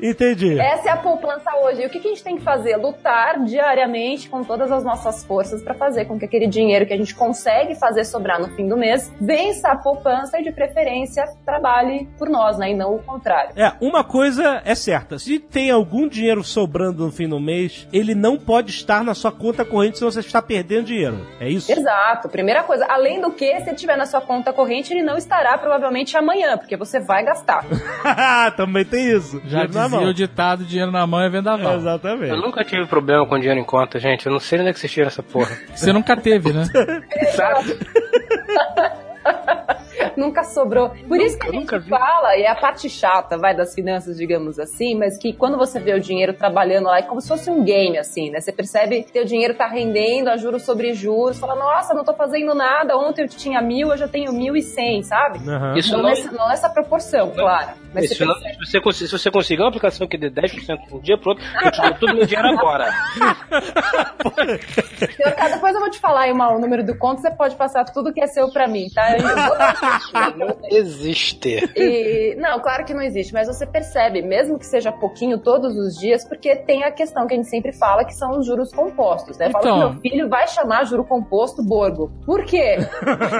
Entendi. Essa é a poupança hoje. E o que, que a gente tem que fazer? Lutar diariamente com todas as nossas forças para fazer com que aquele dinheiro que a gente consegue fazer sobrar no fim do mês vença a poupança e, de preferência, trabalhe por nós, né? E não o contrário. É, uma coisa é certa. Se tem algum dinheiro sobrando no fim do mês, ele não pode estar na sua conta corrente, senão você está perdendo dinheiro. É isso? Exato. Primeira coisa. Além do que, se tiver na sua conta corrente, ele não estará provavelmente amanhã, porque você vai gastar. Também tem isso. Já Dinheiro na mão. o ditado, dinheiro na mão é vendaval. Exatamente. Eu nunca tive problema com dinheiro em conta, gente. Eu não sei onde é que vocês tiram essa porra. Você nunca teve, né? Sabe? Nunca sobrou. Por isso que a Nunca, gente fala, e é a parte chata, vai, das finanças, digamos assim, mas que quando você vê o dinheiro trabalhando lá, é como se fosse um game, assim, né? Você percebe que o dinheiro tá rendendo a juros sobre juros, fala, nossa, não tô fazendo nada, ontem eu tinha mil, hoje eu tenho mil e cem, sabe? Aham. Isso Não, não, nessa, não nessa proporção, claro. Mas isso você não- percebe. se, você, se você conseguir uma aplicação que dê 10% de um dia pro outro, eu te dou todo meu dinheiro agora. Senhor K, depois eu vou te falar aí uma- o número do conto, você pode passar tudo que é seu pra mim, tá? Eu vou Não existe. E, não, claro que não existe, mas você percebe, mesmo que seja pouquinho todos os dias, porque tem a questão que a gente sempre fala, que são os juros compostos, né? Fala Então. que meu filho vai chamar juro composto Borgo. Por quê?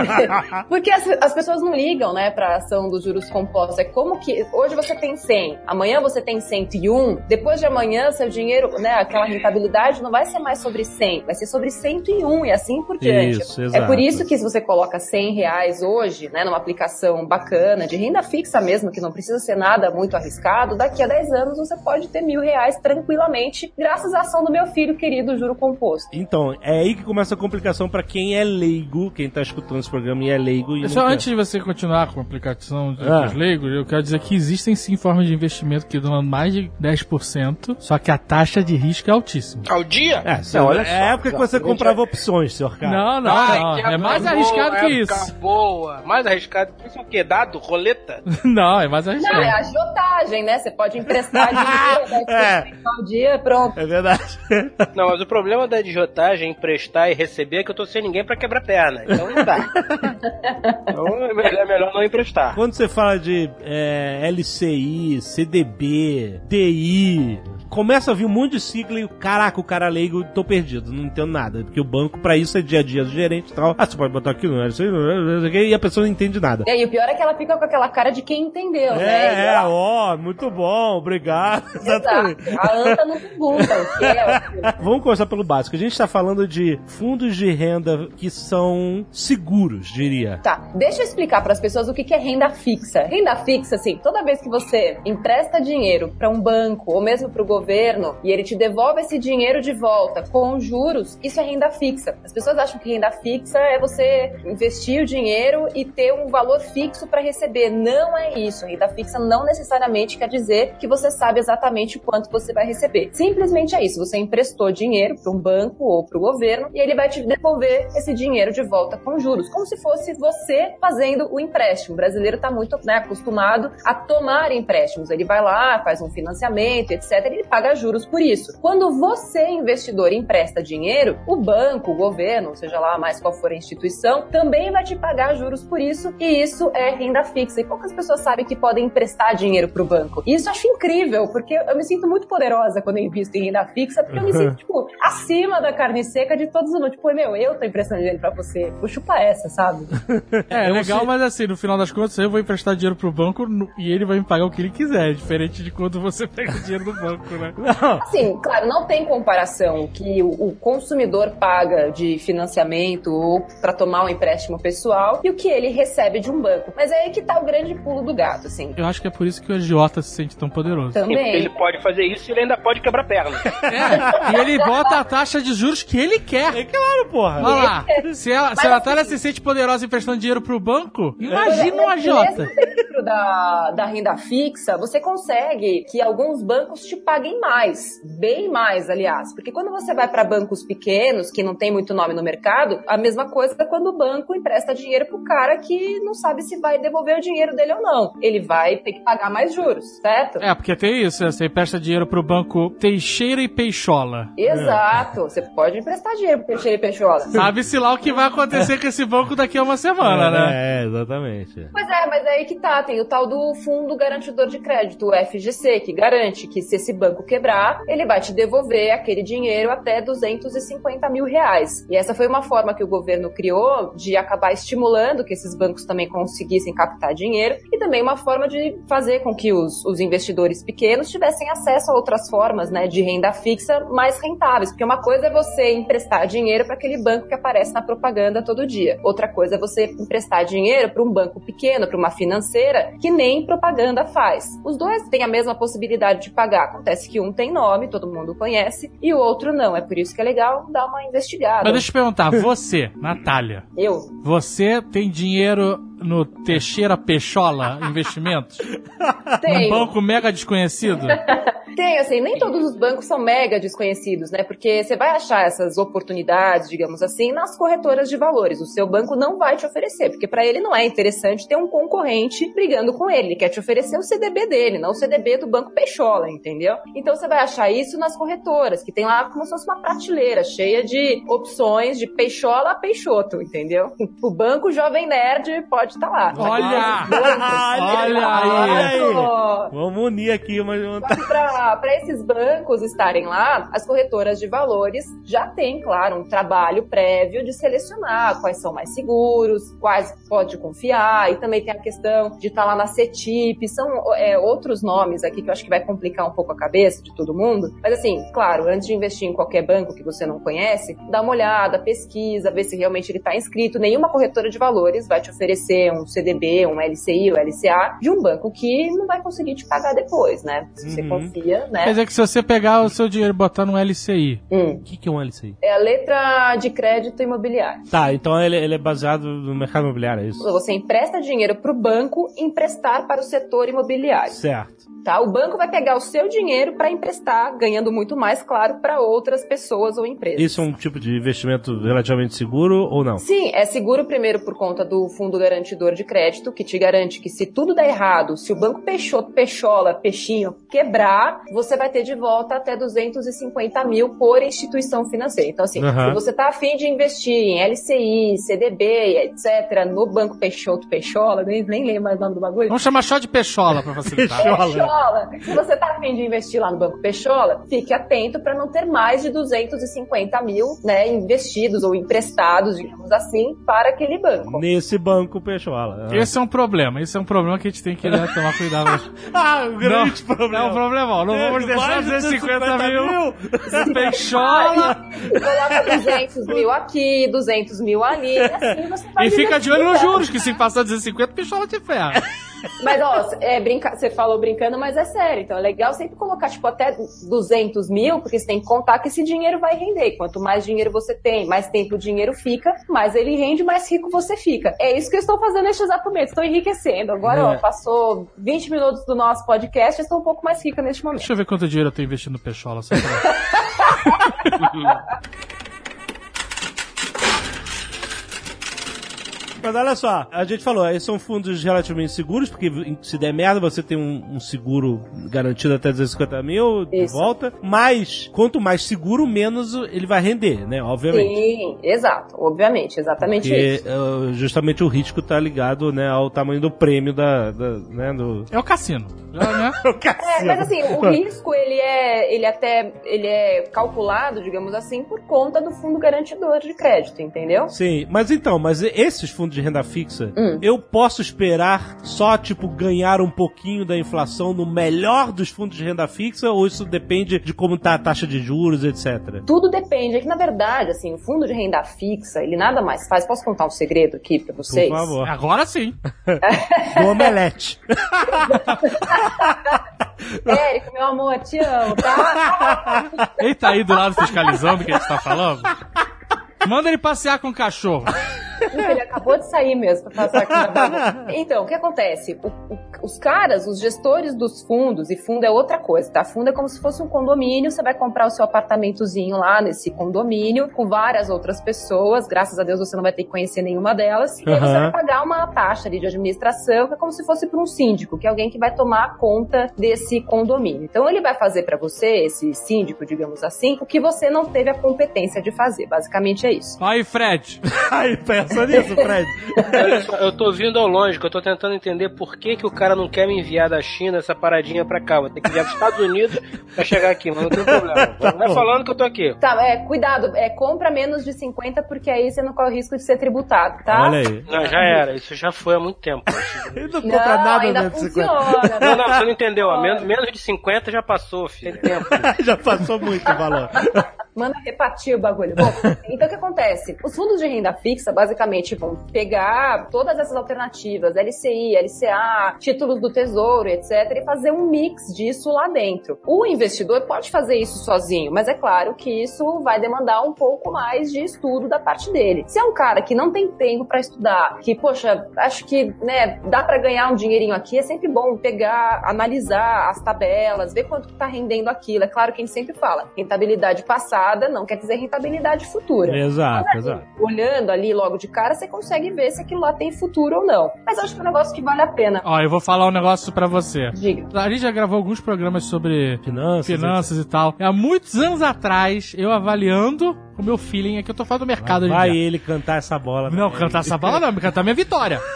porque as, as pessoas não ligam, né, pra ação dos juros compostos. É como que hoje você tem 100, amanhã você tem 101, depois de amanhã seu dinheiro, né, aquela rentabilidade não vai ser mais sobre 100, vai ser sobre 101 e assim por diante. Isso, é por isso que se você coloca 100 reais hoje, né, numa aplicação bacana, de renda fixa mesmo, que não precisa ser nada muito arriscado, daqui a 10 anos você pode ter mil reais tranquilamente, graças à ação do meu filho querido, juro composto. Então, é aí que começa a complicação pra quem é leigo, quem tá escutando esse programa e é leigo. E Só quer. antes de você continuar com a aplicação de Ah. dos leigos, eu quero dizer que existem sim formas de investimento que dão mais de 10%, só que a taxa de risco é altíssima. Ao dia? É, Não, olha é só, a época que você comprava opções, senhor cara. Não, não, Ai, não. É mais arriscado boa, que isso. boa. Mais arriscado que isso é o quê? Dado? Roleta? Não, é mais Não, é arriscado. a agiotagem, né? Você pode emprestar dinheiro, É. 10% ao dia, pronto. É verdade. Não, mas o problema da digiotagem, emprestar e receber é que eu tô sem ninguém pra quebrar perna. Então não dá. então é melhor, é melhor não emprestar. Quando você fala de é, LCI, CDB, DI, começa a vir um monte de sigla e, caraca, o cara leigo, tô perdido, não entendo nada. Porque o banco, pra isso, é dia a dia do gerente e tal. Ah, você pode botar aqui não sei o quê, e a pessoa não entende nada. E aí, o pior é que ela fica com aquela cara de quem entendeu, né? E É, é, ela- ó, muito bom, obrigado. Exatamente. A anta não pergunta o que é. Vamos começar pelo básico. A gente está falando de fundos de renda que são seguros, diria. Tá, deixa eu explicar para as pessoas o que que é renda fixa. Renda fixa, assim, toda vez que você empresta dinheiro para um banco ou mesmo para o governo e ele te devolve esse dinheiro de volta com juros, isso é renda fixa. As pessoas acham que renda fixa é você investir o dinheiro e ter um valor fixo para receber. Não é isso. Renda fixa não necessariamente quer dizer que você sabe exatamente quanto você vai receber. Simplesmente é isso. Você emprestou dinheiro para um banco ou para o governo e ele vai te devolver esse dinheiro de volta com juros, como se fosse você fazendo o empréstimo. O brasileiro está muito né, acostumado a tomar empréstimos. Ele vai lá, faz um financiamento, etc. Ele paga juros por isso. Quando você, investidor, empresta dinheiro, o banco, o governo, seja lá mais qual for a instituição, também vai te pagar juros por isso, e isso é renda fixa. E poucas pessoas sabem que podem emprestar dinheiro para o banco. E isso eu acho incrível, porque eu me sinto muito poderosa quando eu invisto em renda fixa, porque eu me sinto, tipo, acima da carne seca de todos os Tipo, meu, eu tô emprestando dinheiro pra você. Vou chupar essa, sabe? É, Eu legal, sei- mas assim, no final das contas, eu vou emprestar dinheiro pro banco e ele vai me pagar o que ele quiser, diferente de quando você pega o dinheiro do banco, né? Não, Assim, claro, não tem comparação que o, o consumidor paga de financiamento ou para tomar um empréstimo pessoal e o que ele recebe de um banco. Mas é aí que tá o grande pulo do gato, assim. Eu acho que é por isso que o agiota se sente tão poderoso. Também. ele pode fazer isso e ele ainda pode quebrar perna. É, e ele bota a taxa de juros que ele quer. é claro, porra. Olha lá, se, ela, se a assim- Natália se sente poderosa emprestando dinheiro pro banco, imagina um agiota. Mesmo dentro da, da renda fixa, você consegue que alguns bancos te paguem mais. Bem mais, aliás. Porque quando você vai para bancos pequenos, que não tem muito nome no mercado, a mesma coisa é quando o banco empresta dinheiro pro cara que não sabe se vai devolver o dinheiro dele ou não. Ele vai ter que pagar mais juros, certo? É, porque tem isso, né? você empresta dinheiro pro banco Teixeira e Peixola. Exato. Você pode emprestar dinheiro pro Teixeira e Peixola. Sabe-se lá o que vai acontecer com esse banco daqui a uma semana, né? É, exatamente. Pois é, mas é aí que tá, tem o tal do Fundo Garantidor de Crédito, o FGC, que garante que se esse banco quebrar, ele vai te devolver aquele dinheiro até 250 mil reais. E essa foi uma forma que o governo criou de acabar estimulando que esses bancos também conseguissem captar dinheiro e também uma forma de fazer com que os, os investidores pequenos tivessem acesso a outras formas né, de renda fixa mais rentáveis. Porque uma coisa é você emprestar dinheiro para aquele banco que aparece na propaganda todo dia. Outra coisa é você emprestar dinheiro para um banco pequeno, para uma financeira, que nem propaganda faz. Os dois têm a mesma possibilidade de pagar. Acontece que um tem nome, todo mundo conhece, e o outro não. É por isso que é legal dar uma investigada. Mas deixa eu te perguntar, você, Natália, Eu? você tem dinheiro no Teixeira Peixola Investimentos? Um Tenho. banco mega desconhecido? Tem, assim, nem todos os bancos são mega desconhecidos, né? Porque você vai achar essas oportunidades, digamos assim, nas corretoras de valores. O seu banco não vai te oferecer, porque para ele não é interessante ter um concorrente brigando com ele. Ele quer te oferecer o CDB dele, não o CDB do Banco Peixola, entendeu? Então você vai achar isso nas corretoras, que tem lá como se fosse uma prateleira cheia de opções de Peixola a Peixoto, entendeu? O Banco Jovem Nerd pode estar lá. Olha! Bancos- Olha aí! Vamos unir aqui uma que para esses bancos estarem lá, as corretoras de valores já têm, claro, um trabalho prévio de selecionar quais são mais seguros, quais pode confiar, e também tem a questão de estar lá na CETIP, são é, outros nomes aqui que eu acho que vai complicar um pouco a cabeça de todo mundo. Mas assim, claro, antes de investir em qualquer banco que você não conhece, dá uma olhada, pesquisa, vê se realmente ele está inscrito. Nenhuma corretora de valores vai te oferecer um CDB, um LCI ou LCA de um banco que não vai conseguir te pagar depois, né? Se você Uhum. confia, né? Quer dizer que se você pegar o seu dinheiro e botar no LCI, Hum. O que, que é um LCI? É a letra de crédito imobiliário. Tá, então ele, ele é baseado no mercado imobiliário, é isso? Você empresta dinheiro para o banco emprestar para o setor imobiliário. Certo. Tá? O banco vai pegar o seu dinheiro para emprestar, ganhando muito mais, claro, para outras pessoas ou empresas. Isso é um tipo de investimento relativamente seguro ou não? Sim, é seguro primeiro por conta do fundo garantidor de crédito, que te garante que se tudo der errado, se o banco Peixoto, Peixola, Peixinho quebrar, você vai ter de volta até 250 mil por instituição financeira. Então, assim, Aham. se você tá afim de investir em LCI, CDB, etc., no banco Peixoto, Peixola, nem, nem lembro mais o nome do bagulho. vamos chamar só de Peixola pra facilitar. Peixola. Se você tá afim de investir lá no Banco Peixola, fique atento para não ter mais de 250 mil né, investidos ou emprestados, digamos assim, para aquele banco. Nesse banco Peixola. Esse é um problema, esse é um problema que a gente tem que né, tomar cuidado. Ah, o grande não, problema. Não, problema, não vamos deixar Mais de 250 mil. mil. Peixola Coloca 200 mil aqui, 200 mil ali, e assim você vai e fica de olho nos juros, que se passar 250, Peixola te ferra. Mas, ó, é brinca... você falou brincando, mas é sério. Então é legal sempre colocar, tipo, até 200 mil, porque você tem que contar que esse dinheiro vai render. Quanto mais dinheiro você tem, mais tempo o dinheiro fica, mais ele rende, mais rico você fica. É isso que eu estou fazendo neste exato momento. Estou enriquecendo. Agora, É. ó, passou 20 minutos do nosso podcast, eu estou um pouco mais rica neste momento. Deixa eu ver quanto dinheiro eu tô investindo no Peixola. Só pra... Mas olha só, a gente falou, esses são fundos relativamente seguros, porque se der merda, você tem um, um seguro garantido até 250 mil de Isso. volta. Mas, quanto mais seguro, menos ele vai render, né? Obviamente. Sim, exato, obviamente, exatamente Porque isso. uh, justamente o risco tá ligado, né, ao tamanho do prêmio da, da né, do... É o cassino. Né? É, mas assim, o risco ele é, ele até, ele é calculado, digamos assim, por conta do fundo garantidor de crédito, entendeu? Sim, mas então, mas esses fundos de renda fixa, Hum. eu posso esperar só, tipo, ganhar um pouquinho da inflação no melhor dos fundos de renda fixa, ou isso depende de como tá a taxa de juros, etc? Tudo depende. É que, na verdade, assim, o fundo de renda fixa, ele nada mais faz. Posso contar um segredo aqui pra Por vocês? favor. Agora sim. Do omelete. Érico, meu amor, te amo, tá? Ele tá aí do lado fiscalizando o que a gente tá falando. Manda ele passear com o cachorro. Ele acabou de sair mesmo pra passar aqui. Então, o que acontece? O- o- os caras, os gestores dos fundos, e fundo é outra coisa, tá? Fundo é como se fosse um condomínio, você vai comprar o seu apartamentozinho lá nesse condomínio, com várias outras pessoas, graças a Deus você não vai ter que conhecer nenhuma delas, e aí você vai pagar uma taxa ali de administração, que é como se fosse para um síndico, que é alguém que vai tomar conta desse condomínio. Então, ele vai fazer para você, esse síndico, digamos assim, o que você não teve a competência de fazer. Basicamente é isso. Aí, Fred. Aí, pensa nisso, Fred. Olha só, eu tô vindo ao longe, que eu tô tentando entender por que, que o cara não quer me enviar da China essa paradinha pra cá. Vou ter que enviar pros Estados Unidos pra chegar aqui, mas não tem problema. Vai falando que eu tô aqui. Tá, é, cuidado, é, compra menos de 50, porque aí você não corre o risco de ser tributado, tá? Olha aí. Não, já era. Isso já foi há muito tempo. Ele não Não, compra nada ainda menos de 50. funciona. Não, não, você não entendeu. ó. Men- Menos de 50 já passou, filho. Tem tempo. Já passou muito o valor. Manda repartir o bagulho. Bom, então o que acontece? Os fundos de renda fixa, basicamente, vão pegar todas essas alternativas, LCI, LCA, títulos do tesouro, etc., e fazer um mix disso lá dentro. O investidor pode fazer isso sozinho, mas é claro que isso vai demandar um pouco mais de estudo da parte dele. Se é um cara que não tem tempo para estudar, que, poxa, acho que, né, dá para ganhar um dinheirinho aqui, é sempre bom pegar, analisar as tabelas, ver quanto que tá rendendo aquilo. É claro que a gente sempre fala, rentabilidade passada não quer dizer rentabilidade futura. Exato, exato. Olhando ali logo de cara, você consegue ver se aquilo lá tem futuro ou não. Mas acho que é um negócio que vale a pena. Ó, eu vou falar um negócio pra você. Diga. A gente já gravou alguns programas sobre Finanças. finanças e tal. Há muitos anos atrás, eu avaliando o meu feeling, é que eu tô falando do mercado Vai dia. ele cantar essa bola. Não, cantar essa bola não, cantar minha vitória.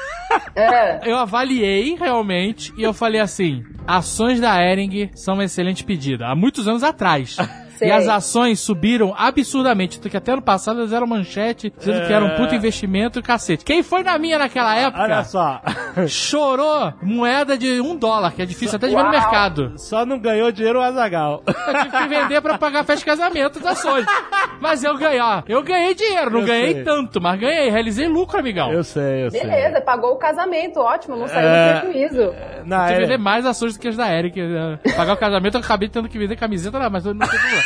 É, Eu avaliei realmente e eu falei assim: ações da Ering são uma excelente pedida. Há muitos anos atrás. Sei. E as ações subiram absurdamente. Tanto que até ano passado elas eram manchete, dizendo que era um puto investimento e cacete. Quem foi na minha naquela época Olha só. chorou moeda de um dólar, que é difícil até de ver no mercado. Só não ganhou dinheiro o Azagal. Eu tive que vender pra pagar festa de casamento das ações. Mas eu ganhei, ó. Eu ganhei dinheiro, não Eu ganhei sei. tanto, mas ganhei, realizei lucro, amigão. Eu sei, eu sei. beleza, pagou o casamento, ótimo, não saiu É. do prejuízo. Na Tive que vender era... mais ações do que as da Eric. né? Pagar o casamento, eu acabei tendo que vender camiseta lá, mas eu não sei problema.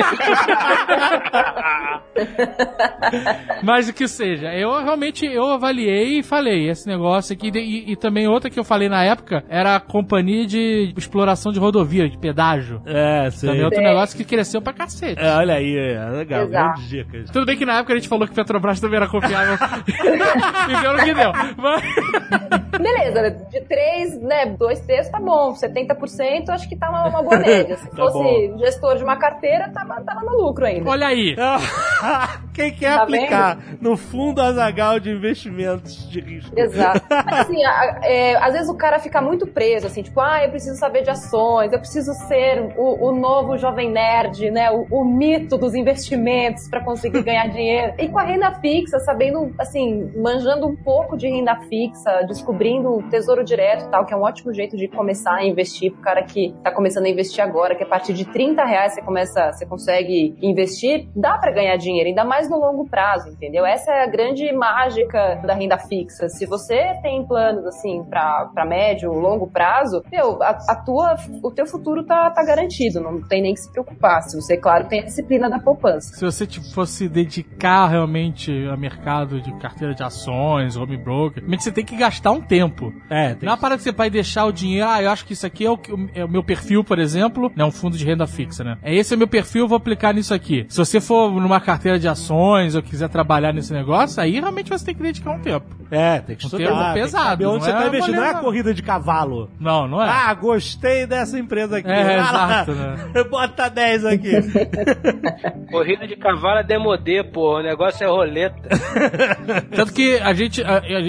Mas o que seja, eu realmente eu avaliei e falei esse negócio aqui. E, e também outra que eu falei na época era a companhia de exploração de rodovia, de pedágio. É, sei. Também é outro Sei. negócio que cresceu pra cacete. É, olha aí, é legal. Exato. Grandes dicas. Tudo bem que na época a gente falou que Petrobras também era confiável. e deu no que deu. Mas... Beleza, de 3, né, 2 terços tá bom, 70% acho que tá uma, uma boa média. Se Tá fosse gestor de uma carteira, tava, tava no lucro ainda. Olha aí. Quem quer Tá aplicar no fundo Azagal de investimentos de risco? Exato. Mas assim, a- a- é, às vezes o cara fica muito preso, assim, tipo, ah, eu preciso saber de ações, eu preciso ser o, o novo jovem nerd, né? O, o mito dos investimentos para conseguir ganhar dinheiro. E com a renda fixa, sabendo, assim, manjando um pouco de renda fixa, descobrindo o tesouro direto e tal, que é um ótimo jeito de começar a investir pro cara que tá começando a investir agora, que a partir de 30 reais você começa, você consegue investir, dá para ganhar dinheiro, ainda mais no longo prazo, entendeu? Essa é a grande mágica da renda fixa. Se você tem planos assim para médio, longo prazo, meu, a, a tua, o teu futuro tá, tá garantido, não tem nem que se preocupar. Se você, claro, tem a disciplina da poupança. Se você tipo, fosse dedicar realmente a mercado de carteira de ações, home broker, realmente você tem que gastar um tempo. É, tem Não é parada que você vai deixar o dinheiro, ah, eu acho que isso aqui é o, é o meu perfil, por exemplo, né, um fundo de renda fixa, né? É esse é o meu perfil, eu vou aplicar nisso aqui. Se você for numa carteira de ações, ações ou quiser trabalhar nesse negócio, aí realmente você tem que dedicar um tempo. É, tem que Um estudar. termo tem que pesado, onde não você é tá investindo. Não é corrida de cavalo. Não, não é? Ah, gostei dessa empresa aqui. É, lá. exato, né? Bota 10 aqui. Corrida de cavalo é demodê, pô. O negócio é roleta. Tanto que a gente.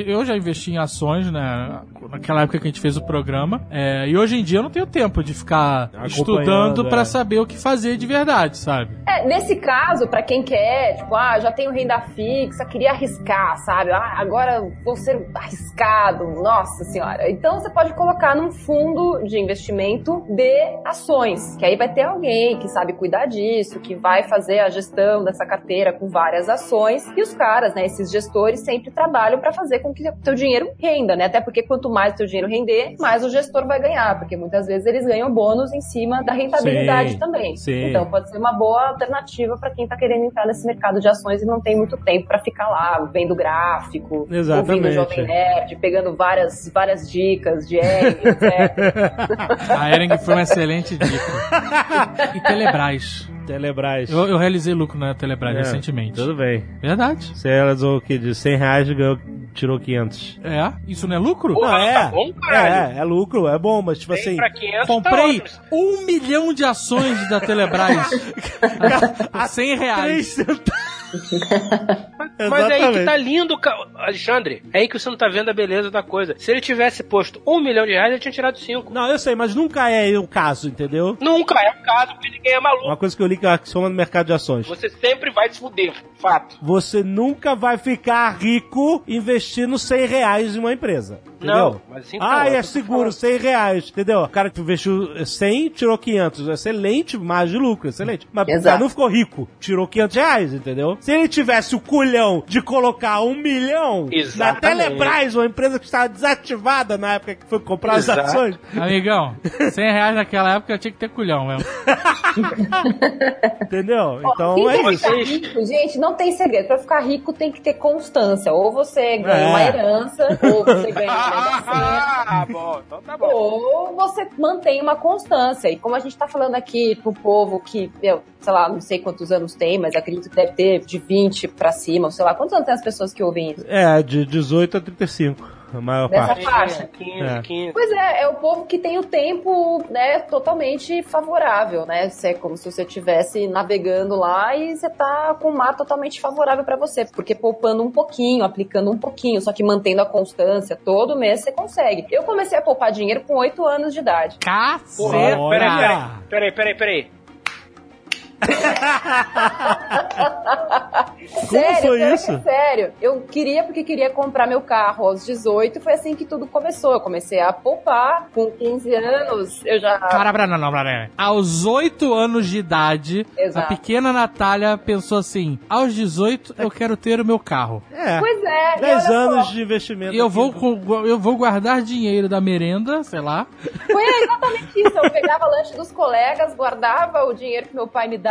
Eu já investi em ações, né? Naquela época que a gente fez o programa. é, e hoje em dia eu não tenho tempo de ficar estudando pra é. saber o que fazer de verdade, sabe? É, nesse caso, pra quem quer, tipo, ah, já tenho renda fixa, queria arriscar, sabe? Ah, agora vou ser arriscado, nossa senhora. Então você pode colocar num fundo de investimento de ações, que aí vai ter alguém que sabe cuidar disso, que vai fazer a gestão dessa carteira com várias ações. E os caras, né, esses gestores sempre trabalham pra fazer com que o teu dinheiro renda, né? Até porque quanto mais o teu dinheiro render, mais o gestor vai ganhar, porque muitas vezes eles ganham bônus em cima da rentabilidade Sim, também. sim. Então pode ser uma boa alternativa para quem tá querendo entrar nesse mercado de ações e não tem muito tempo para ficar lá vendo gráfico, Exatamente. ouvindo Jovem Nerd, pegando várias, várias dicas de etc. A Ering foi uma excelente dica. E Telebrás. Telebrás. Eu, eu realizei lucro na Telebrás É, recentemente. Tudo bem. Verdade. Você realizou o que? De 100 reais ganhou, tirou 500. É? Isso não é lucro? Porra, Não, é. tá bom, é, é lucro, é bom, mas tipo Tem assim. pra 500 tá Comprei ótimo. um milhão de ações da Telebrás. por 100 reais. Mas é aí que tá lindo, Alexandre. É aí que você não tá vendo a beleza da coisa. Se ele tivesse posto um milhão de reais, ele tinha tirado cinco. Não, eu sei, mas nunca é o caso, entendeu? Nunca é o caso, porque ninguém é maluco. Uma coisa que eu li que axioma no mercado de ações. Você sempre vai se fuder. Fato. Você nunca vai ficar rico investindo 100 reais em uma empresa. Entendeu? Não, mas assim Ah, é tô seguro, falando. 100 reais, entendeu? O cara que investiu 100, tirou 500. Excelente, margem de lucro, excelente. Mas o cara não ficou rico, tirou 500 reais, entendeu? Se ele tivesse o culhão de colocar um milhão na Exatamente. Telebrás, uma empresa que estava desativada na época que foi comprar as Exato. ações, Amigão, 100 reais naquela época eu tinha que ter culhão mesmo. entendeu? Ó, Então quem é isso. rico, gente, não tem segredo. Pra ficar rico tem que ter constância. Ou você ganha É. uma herança, ou você ganha uma sena. Ah, bom. Então tá bom. Ou você mantém uma constância. E como a gente tá falando aqui pro povo que, meu, sei lá, não sei quantos anos tem, mas acredito que deve ter de 20 pra cima, ou sei lá, quantos anos tem as pessoas que ouvem isso? É, de 18 a 35, a maior Dessa parte. faixa. 15, É. 15. Pois é, é o povo que tem o tempo, né, totalmente favorável, né? É como se você estivesse navegando lá e você tá com o mar totalmente favorável pra você, porque poupando um pouquinho, aplicando um pouquinho, só que mantendo a constância, todo mês você consegue. Eu comecei a poupar dinheiro com 8 anos de idade. Caceta! Olha. peraí, peraí, peraí, peraí. sério, foi que isso? Sério. Eu queria porque queria comprar meu carro aos 18, foi assim que tudo começou. Eu comecei a poupar com 15 anos, eu já Cara, não, não, não, não. Aos 8 anos de idade, Exato. a pequena Natália pensou assim: aos 18 eu quero ter o meu carro. É. Pois é, e 10 olha anos só, de investimento. E eu vou, com- eu vou guardar dinheiro da merenda, sei lá. Foi exatamente isso. Eu pegava lanche dos colegas, guardava o dinheiro que meu pai me dava.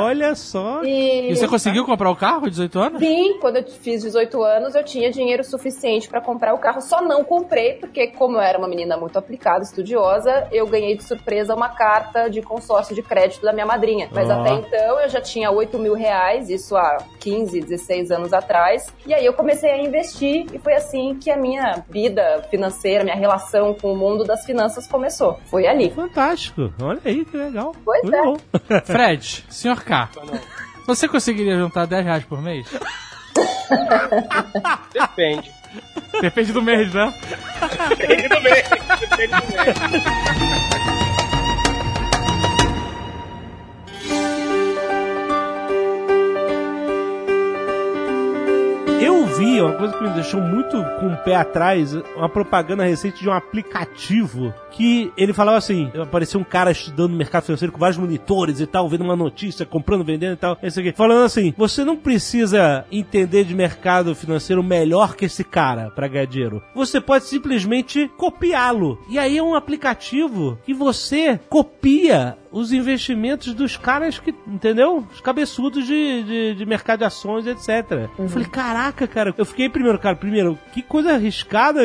Olha só. E, E você conseguiu comprar o carro com 18 anos? sim, quando eu fiz 18 anos, eu tinha dinheiro suficiente pra comprar o carro. Só não comprei, porque como eu era uma menina muito aplicada, estudiosa, eu ganhei de surpresa uma carta de consórcio de crédito da minha madrinha. Mas Ó. até então eu já tinha 8 mil reais, isso há 15, 16 anos atrás. E aí eu comecei a investir e foi assim que a minha vida financeira, minha relação com o mundo das finanças começou. Foi ali. Fantástico. Olha aí que legal. Pois Muito é. bom. Fred, senhor K, você conseguiria juntar 10 reais por mês? Depende. Depende do mês, né? Depende do mês. Depende do mês. Vi uma coisa que me deixou muito com o pé atrás, uma propaganda recente de um aplicativo que ele falava assim, apareceu um cara estudando mercado financeiro com vários monitores e tal, vendo uma notícia, comprando, vendendo e tal, esse aqui, falando assim, você não precisa entender de mercado financeiro melhor que esse cara para ganhar dinheiro. Você pode simplesmente copiá-lo. E aí é um aplicativo que você copia os investimentos dos caras que, entendeu? Os cabeçudos de, de, de mercado de ações, etc. Eu falei, caraca, cara, eu fiquei primeiro, cara, primeiro, que coisa arriscada,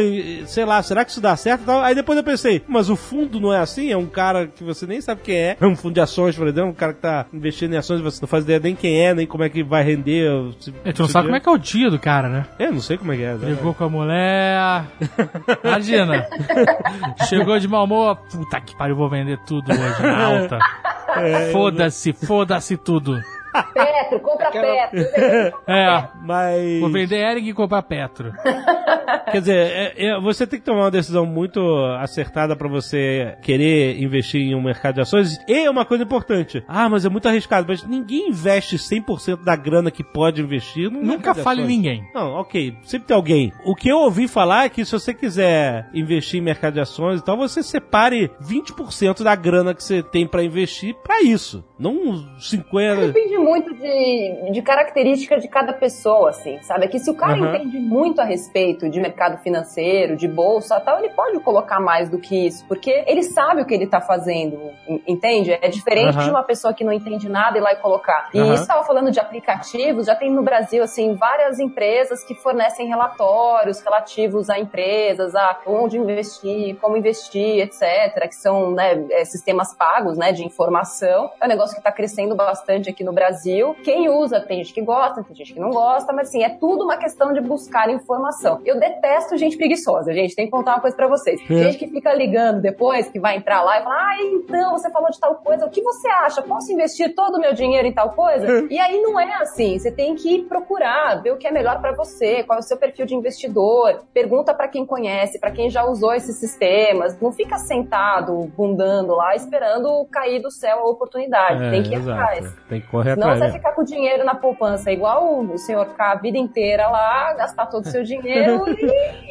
sei lá, será que isso dá certo? Aí depois eu pensei, mas o fundo não é assim? É um cara que você nem sabe quem é, é um fundo de ações, por exemplo, um cara que tá investindo em ações, você não faz ideia nem quem é, nem como é que vai render. Se, É, tu não sabe como é que é o dia do cara, né? Eu não sei como é que é. né? Brigou com a mulher. Imagina. Chegou de mau humor. Puta que pariu, vou vender tudo hoje na alta. Foda-se, foda-se tudo. Petro, compra Petro. É, Mas. vou vender Ering e comprar Petro. Quer dizer, é- é- você tem que tomar uma decisão muito acertada pra você querer investir em um mercado de ações. E é uma coisa importante. Ah, mas é muito arriscado. Mas ninguém investe 100% da grana que pode investir. No Nunca fale ninguém. Não, ok. Sempre tem alguém. O que eu ouvi falar é que se você quiser investir em mercado de ações, então você separe 20% da grana que você tem pra investir pra isso. Não 50%. Depende muito de, de característica de cada pessoa, assim, sabe? É que se o cara Aham. entende muito a respeito de mercado financeiro, de bolsa tal, ele pode colocar mais do que isso, porque ele sabe o que ele tá fazendo, en- entende? É diferente Aham. de uma pessoa que não entende nada ir lá e colocar. E Aham. isso estava falando de aplicativos, já tem no Brasil, assim, várias empresas que fornecem relatórios relativos a empresas, a onde investir, como investir, etc., que são né, é, sistemas pagos, né, de informação. É um negócio que está crescendo bastante aqui no Brasil. Quem usa, tem gente que gosta, tem gente que não gosta, mas assim, é tudo uma questão de buscar informação. Eu detesto gente preguiçosa, gente, tem que contar uma coisa pra vocês. É. Gente que fica ligando depois, que vai entrar lá e fala, ah, então, você falou de tal coisa, o que você acha? Posso investir todo o meu dinheiro em tal coisa? E aí não é assim, você tem que procurar, ver o que é melhor pra você, qual é o seu perfil de investidor, pergunta pra quem conhece, pra quem já usou esses sistemas, não fica sentado, bundando lá, esperando cair do céu a oportunidade, tem que ir atrás. Tem que correr Atrás. você né? ficar com o dinheiro na poupança, igual o senhor ficar a vida inteira lá, gastar todo o seu dinheiro e,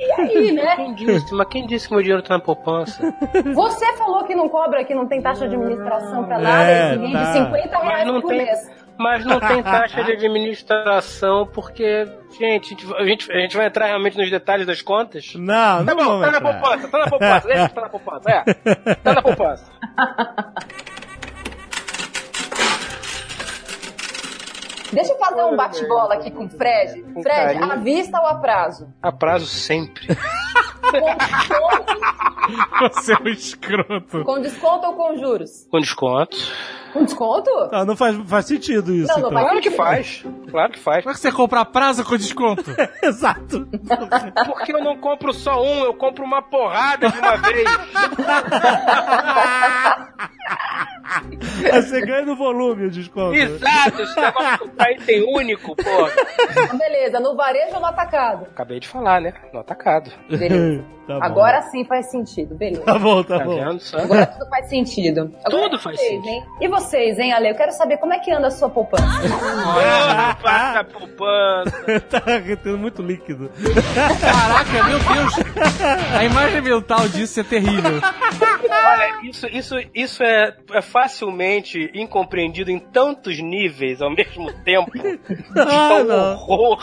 e aí, né? Quem disse? Mas quem disse que meu dinheiro tá na poupança? Você falou que não cobra, que não tem taxa de administração pra nada, É, e que rende tá. 50 Mas reais não por tem- mês. Mas não tem taxa de administração, porque, gente, a gente, a gente vai entrar realmente nos detalhes das contas? Não, não Tá bom, vamos tá na poupança, tá na poupança, deixa tá na poupança, é. Tá na poupança. Deixa eu fazer um bate-bola aqui com o Fred. Com Fred, carinho. à vista ou a prazo? A prazo sempre. Com desconto, Você é um escroto. com desconto ou com juros? Com desconto. Com desconto? Não, não faz, faz sentido isso. Não, não então. Claro que faz. Claro que faz. Como é que você compra a prazo com desconto? Exato. Porque eu não compro só um, eu compro uma porrada de uma vez. Você ganha no volume o desconto. Exato, esse negócio tá item único, pô. Ah, Beleza, no varejo ou no atacado? Acabei de falar, né? No atacado. Beleza. Tá. Agora sim faz sentido, beleza. Tá bom, tá, Tá bom. vendo? Agora tudo faz sentido. Agora, Tudo e faz vocês, sentido. Hein? E vocês, hein, Ale? Eu quero saber como é que anda a sua poupança. Ah, passa a poupança. tá retendo muito líquido. Caraca, meu Deus. A imagem mental disso é terrível. Olha, isso, isso, isso é, é facilmente incompreendido em tantos níveis ao mesmo tempo. De Ah, tão não. horror.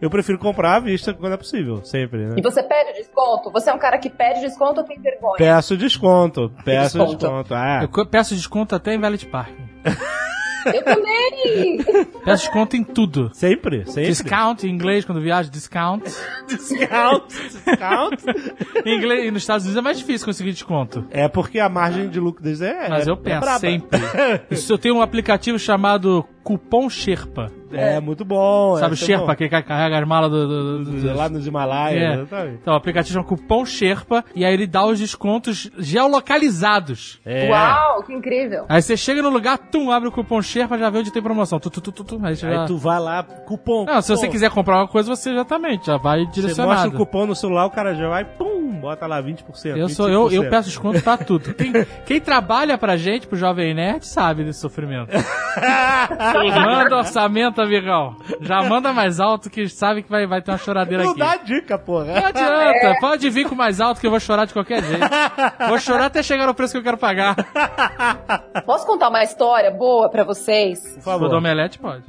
Eu prefiro comprar à vista quando é possível, sempre, né? E você pede desconto? Você é um cara que pede desconto ou tem vergonha? Peço desconto, peço Desconto. desconto. Ah, Eu peço desconto até em Valet Parking. Eu também! Peço desconto em tudo. sempre, sempre. Discount em inglês, quando viajo, discount. Discount, discount. Em inglês, e nos Estados Unidos é mais difícil conseguir desconto. É porque a margem de lucro deles é. Mas eu é peço braba. sempre. Isso eu tenho um aplicativo chamado Cupom Sherpa. É, muito bom. Sabe o é, tá Sherpa, bom. que carrega as malas do, do- do- do- Lá nos Himalaias, É. exatamente. Então, o aplicativo chama Cupom Sherpa e aí ele dá os descontos geolocalizados. É. Uau, que incrível! Aí você chega no lugar, tum, abre o cupom Sherpa, já vê onde tem promoção. Tu, tu, tu, tu, tu, aí você já... Aí tu vai lá, cupom. Não, se você cupom. quiser comprar uma coisa, você já também, já vai Você mostra direcionado. o cupom no celular, o cara já vai, pum, bota lá 20%. Eu, sou, eu, eu 25%. peço desconto pra tudo. Quem, quem trabalha pra gente, pro Jovem Nerd, sabe desse sofrimento. manda orçamento, amigão. Já manda mais alto que sabe que vai, vai ter uma choradeira Não aqui. dá dica, Não porra. adianta, pode vir com mais alto que eu vou chorar de qualquer jeito. Vou chorar até chegar no preço que eu quero pagar. Posso contar uma história boa pra vocês? Por favor. do Omelete, pode.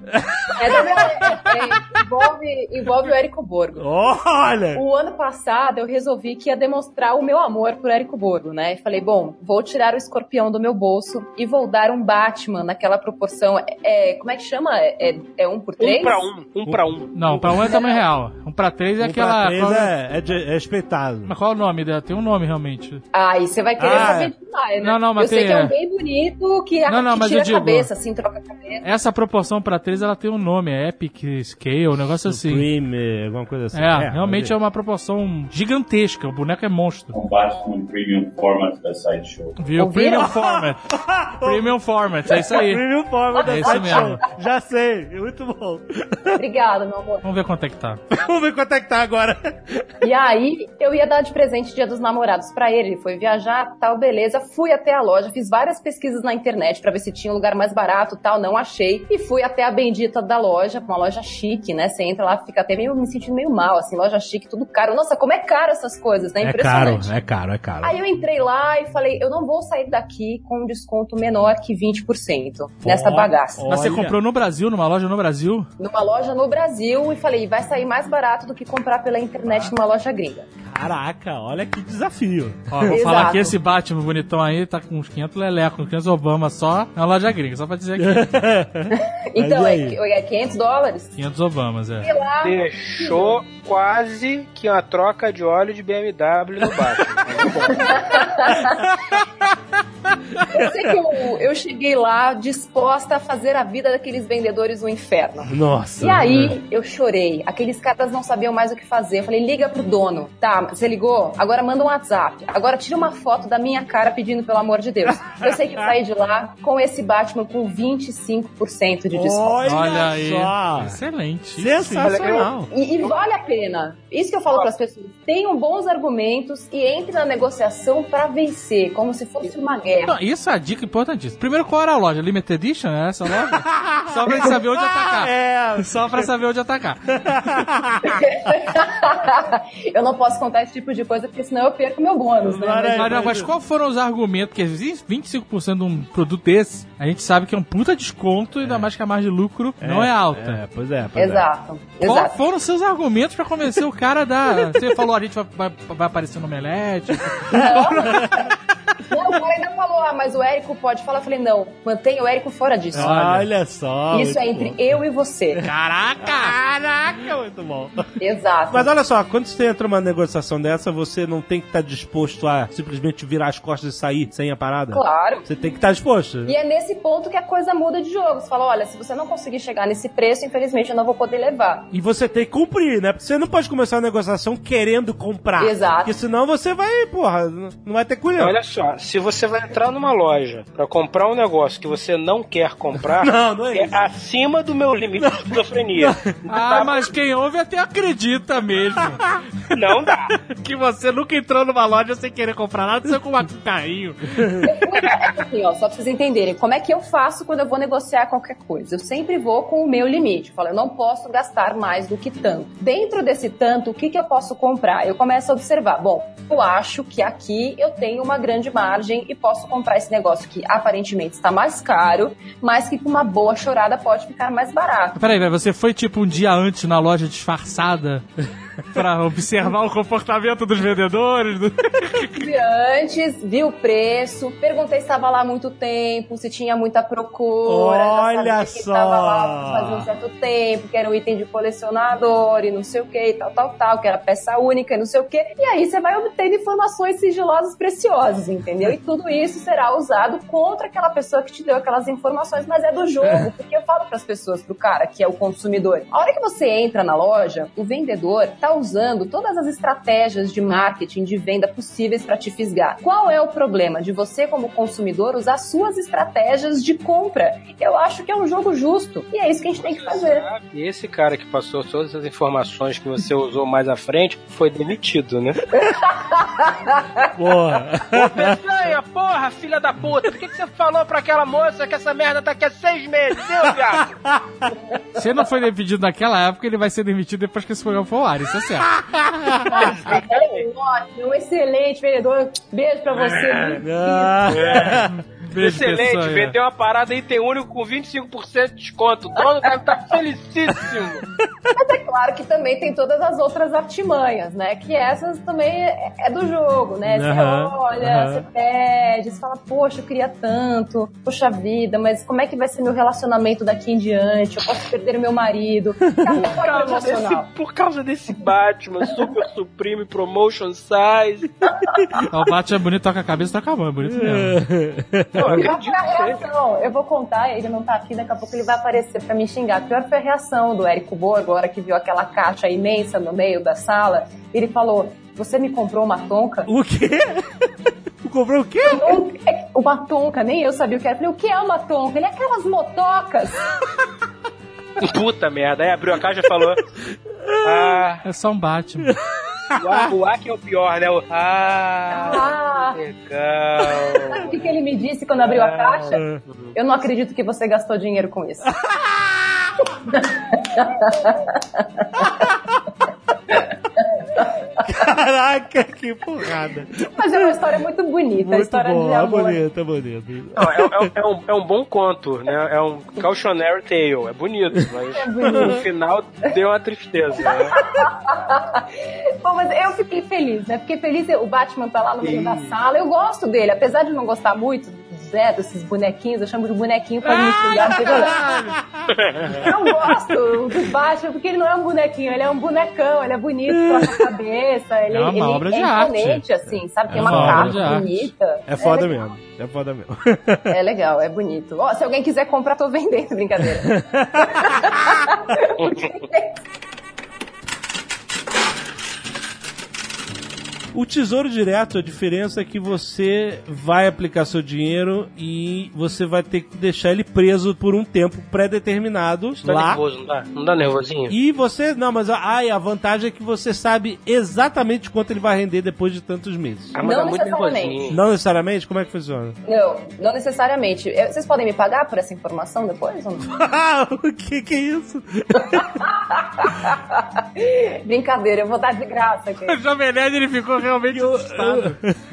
É da minha... é, envolve, envolve o Érico Borgo. Olha! O ano passado eu resolvi que queria demonstrar o meu amor por Érico Borgo, né? E falei, bom, vou tirar o escorpião do meu bolso e vou dar um Batman naquela proporção. É, é- como é que chama? É, é um por três? Um pra um, um pra um. Não, pra um é tamanho real. Um pra três é Um aquela. pra três qual- é, é, de- é respeitado. Mas qual é o nome dela? Tem um nome realmente. Aí você vai querer Ah, saber é. demais, né? Não, não, mas Eu sei tem- que é é. um bem bonito, que, Não, não, que mas tira digo- a cabeça, assim, troca a cabeça. Essa proporção pra três ela tem um nome, é Epic Scale, um negócio assim. Supreme, alguma coisa assim. É, realmente é uma proporção gigantesca. O boneco é monstro. um Batman Premium Format da Sideshow. Viu? Ouviram? Premium Format. Premium Format, é isso aí. Premium forma da É isso Sideshow. Mesmo. Já sei, muito bom. Obrigada, meu amor. Vamos ver quanto é que tá. Vamos ver quanto é que tá agora. E aí, eu ia dar de presente Dia dos Namorados pra ele. Ele foi viajar, tal, beleza. Fui até a loja, fiz várias pesquisas na internet pra ver se tinha um lugar mais barato, tal. Não achei. E fui até a bendita da loja, uma loja chique, né? Você entra lá, fica até meio me sentindo meio mal, assim, loja chique, tudo caro. Nossa, como é caro essas coisas, né? É caro, Impressionante. é caro, é caro. Aí eu entrei lá e falei, eu não vou sair daqui com um desconto menor que 20% nessa bagaça. Mas você. Comprou no Brasil, numa loja no Brasil? Numa loja no Brasil e falei, vai sair mais barato do que comprar pela internet numa loja gringa. Caraca, olha que desafio. Ó, vou Exato. falar que esse Batman bonitão aí tá com uns 500 leleco, uns 500 Obama só na loja gringa, só pra dizer que Então, é, é 500 dólares? 500 Obamas, é. Deixou quase que uma troca de óleo de BMW no Batman. Eu sei que eu, eu cheguei lá disposta a fazer a vida daqueles vendedores um inferno. Nossa. E aí, eu chorei. Aqueles caras não sabiam mais o que fazer. Eu falei, liga pro dono. Tá, você ligou? Agora manda um WhatsApp. Agora tira uma foto da minha cara pedindo pelo amor de Deus. Eu sei que eu saí de lá com esse Batman com 25% de desconto. Olha, Olha aí. só. Excelente. Sensacional. E, e vale a pena. Isso que eu falo para as pessoas. Tenham bons argumentos e entre na negociação para vencer, como se fosse uma guerra. Não, isso é a dica importantíssima. Primeiro, qual era a loja? Limited Edition? É essa loja? Só pra gente saber onde atacar. É. Só pra saber onde atacar. eu não posso contar esse tipo de coisa porque senão eu perco meu bônus, né? Maravilha. Mas, não, mas qual foram os argumentos? Porque 25% de um produto desse, a gente sabe que é um puta desconto, ainda mais que a margem de lucro não é alta. É, pois é. Pois Exato. Qual Exato. foram os seus argumentos pra convencer o cara da. Você falou, a gente vai, vai, vai aparecer no Omelete. Não, o cara ainda falou, ah, mas o Érico pode falar. Eu falei, não, mantenha o Érico fora disso. é. Olha só. Isso é entre bom. eu e você. Caraca! Caraca, muito bom. Exato. Mas olha só, quando você entra numa negociação dessa, você não tem que estar disposto a simplesmente virar as costas e sair sem a parada? Claro. Você tem que estar disposto. E é nesse ponto que a coisa muda de jogo. Você fala, olha, se você não conseguir chegar nesse preço, infelizmente eu não vou poder levar. E você tem que cumprir, né? Porque você não pode começar a negociação querendo comprar. Exato. Porque senão você vai, porra, não vai ter culhão. Olha só, se você vai entrar numa loja pra comprar um negócio que você não quer comprar, Não, não é é isso. acima do meu limite de esquizofrenia. Ah, mas quem ouve até acredita mesmo. Não dá. que você nunca entrou numa loja sem querer comprar nada, você com um carrinho. Assim, ó, só pra vocês entenderem, como é que eu faço quando eu vou negociar qualquer coisa? Eu sempre vou com o meu limite. Eu falo, eu não posso gastar mais do que tanto. Dentro desse tanto, o que, que eu posso comprar? Eu começo a observar, bom, eu acho que aqui eu tenho uma grande margem e posso comprar esse negócio que aparentemente está mais caro, mas que com uma boa chorada pode ficar mais barato. Peraí, você foi tipo um dia antes na loja disfarçada pra observar o comportamento dos vendedores? do- Vi antes, vi o preço, perguntei se estava lá há muito tempo, se tinha muita procura. Olha só! Tava lá fazia um certo tempo, que era um item de colecionador e não sei o que, e tal, tal, tal, que era peça única e não sei o que. E aí você vai obtendo informações sigilosas preciosas, entendeu? E tudo isso será usado contra aquela pessoa que te deu aquelas informações, mas é do jogo, porque eu falo para as pessoas, pro cara que é o consumidor. A hora que você entra na loja, o vendedor tá usando todas as estratégias de marketing, de venda possíveis para te fisgar. Qual é o problema de você, como consumidor, usar suas estratégias de compra? Eu acho que é um jogo justo. E é isso que a gente tem que fazer. E esse cara que passou todas as informações que você usou mais à frente foi demitido, né? Porra. Ô, Peçanha, porra, filha da puta, por que, que você falou pra aquela moça que essa merda tá aqui há seis meses, viu, viado? Se ele não foi demitido naquela época, ele vai ser demitido depois que esse programa for ao ar, isso é certo. É um ótimo, um excelente vendedor. Beijo pra você. Ah. Beijo, Excelente, Peçanha. vendeu uma parada item único com 25% de desconto. O dono deve estar felicíssimo. Mas é claro que também tem todas as outras artimanhas, né? Que essas também é, é do jogo, né? Você Aham, olha, aham. você pede, você fala, poxa, eu queria tanto, poxa vida, mas como é que vai ser meu relacionamento daqui em diante? Eu posso perder meu marido. Por causa, desse, por causa desse Batman Super Supreme Promotion Size. O Batman é bonito, toca a cabeça, toca a mão, é bonito mesmo. Eu acredito reação? Eu vou contar, ele não tá aqui, daqui a pouco ele vai aparecer pra me xingar. Pior foi a reação do Érico Boa, agora que viu aquela caixa imensa no meio da sala. Ele falou: Você me comprou uma tonka? O quê? Comprou o quê? É, Uma tonka, nem eu sabia o que era. Falei: O que é uma tonka? Ele é aquelas motocas. Puta merda. Aí abriu a caixa e falou. Ah, É só um Batman. o A, o A que é o pior, né? O, ah, Ah, legal. sabe o que, que ele me disse quando abriu a caixa? Eu não acredito que você gastou dinheiro com isso. Caraca, que porrada. Mas é uma história muito bonita, a Muito história bom, de é amor. bonito, é bonito. Não, é, é- é um, é um bom conto, né? É um cautionary tale. É bonito, mas É bonito. no final deu uma tristeza. Né? Bom, mas eu fiquei feliz, né? Fiquei feliz, o Batman tá lá no meio da sala. Eu gosto dele, apesar de não gostar muito né, desses bonequinhos, eu chamo de bonequinho pra me xingar. é. Eu gosto do Batman porque ele não é um bonequinho, ele é um bonecão, ele é bonito, troca a cabeça, ele É uma ele obra de é arte. imponente, assim, sabe? Tem É uma uma capa bonita. É foda legal. mesmo. É foda mesmo. É legal, é bonito. Ó, se alguém quiser comprar, tô vendendo, brincadeira. O tesouro direto, a diferença é que você vai aplicar seu dinheiro e você vai ter que deixar ele preso por um tempo pré-determinado Tá lá. nervoso, não dá? Não dá nervosinho? E você, não, mas ai, a vantagem é que você sabe exatamente quanto ele vai render depois de tantos meses. Ah, mas Não dá muito necessariamente. nervosinho. Não necessariamente? Como é que funciona? Não, não necessariamente. Eu- Vocês podem me pagar por essa informação depois ou não? o que que é isso? Brincadeira, eu vou dar de graça aqui. O Jovem Nerd ele ficou realmente assustado.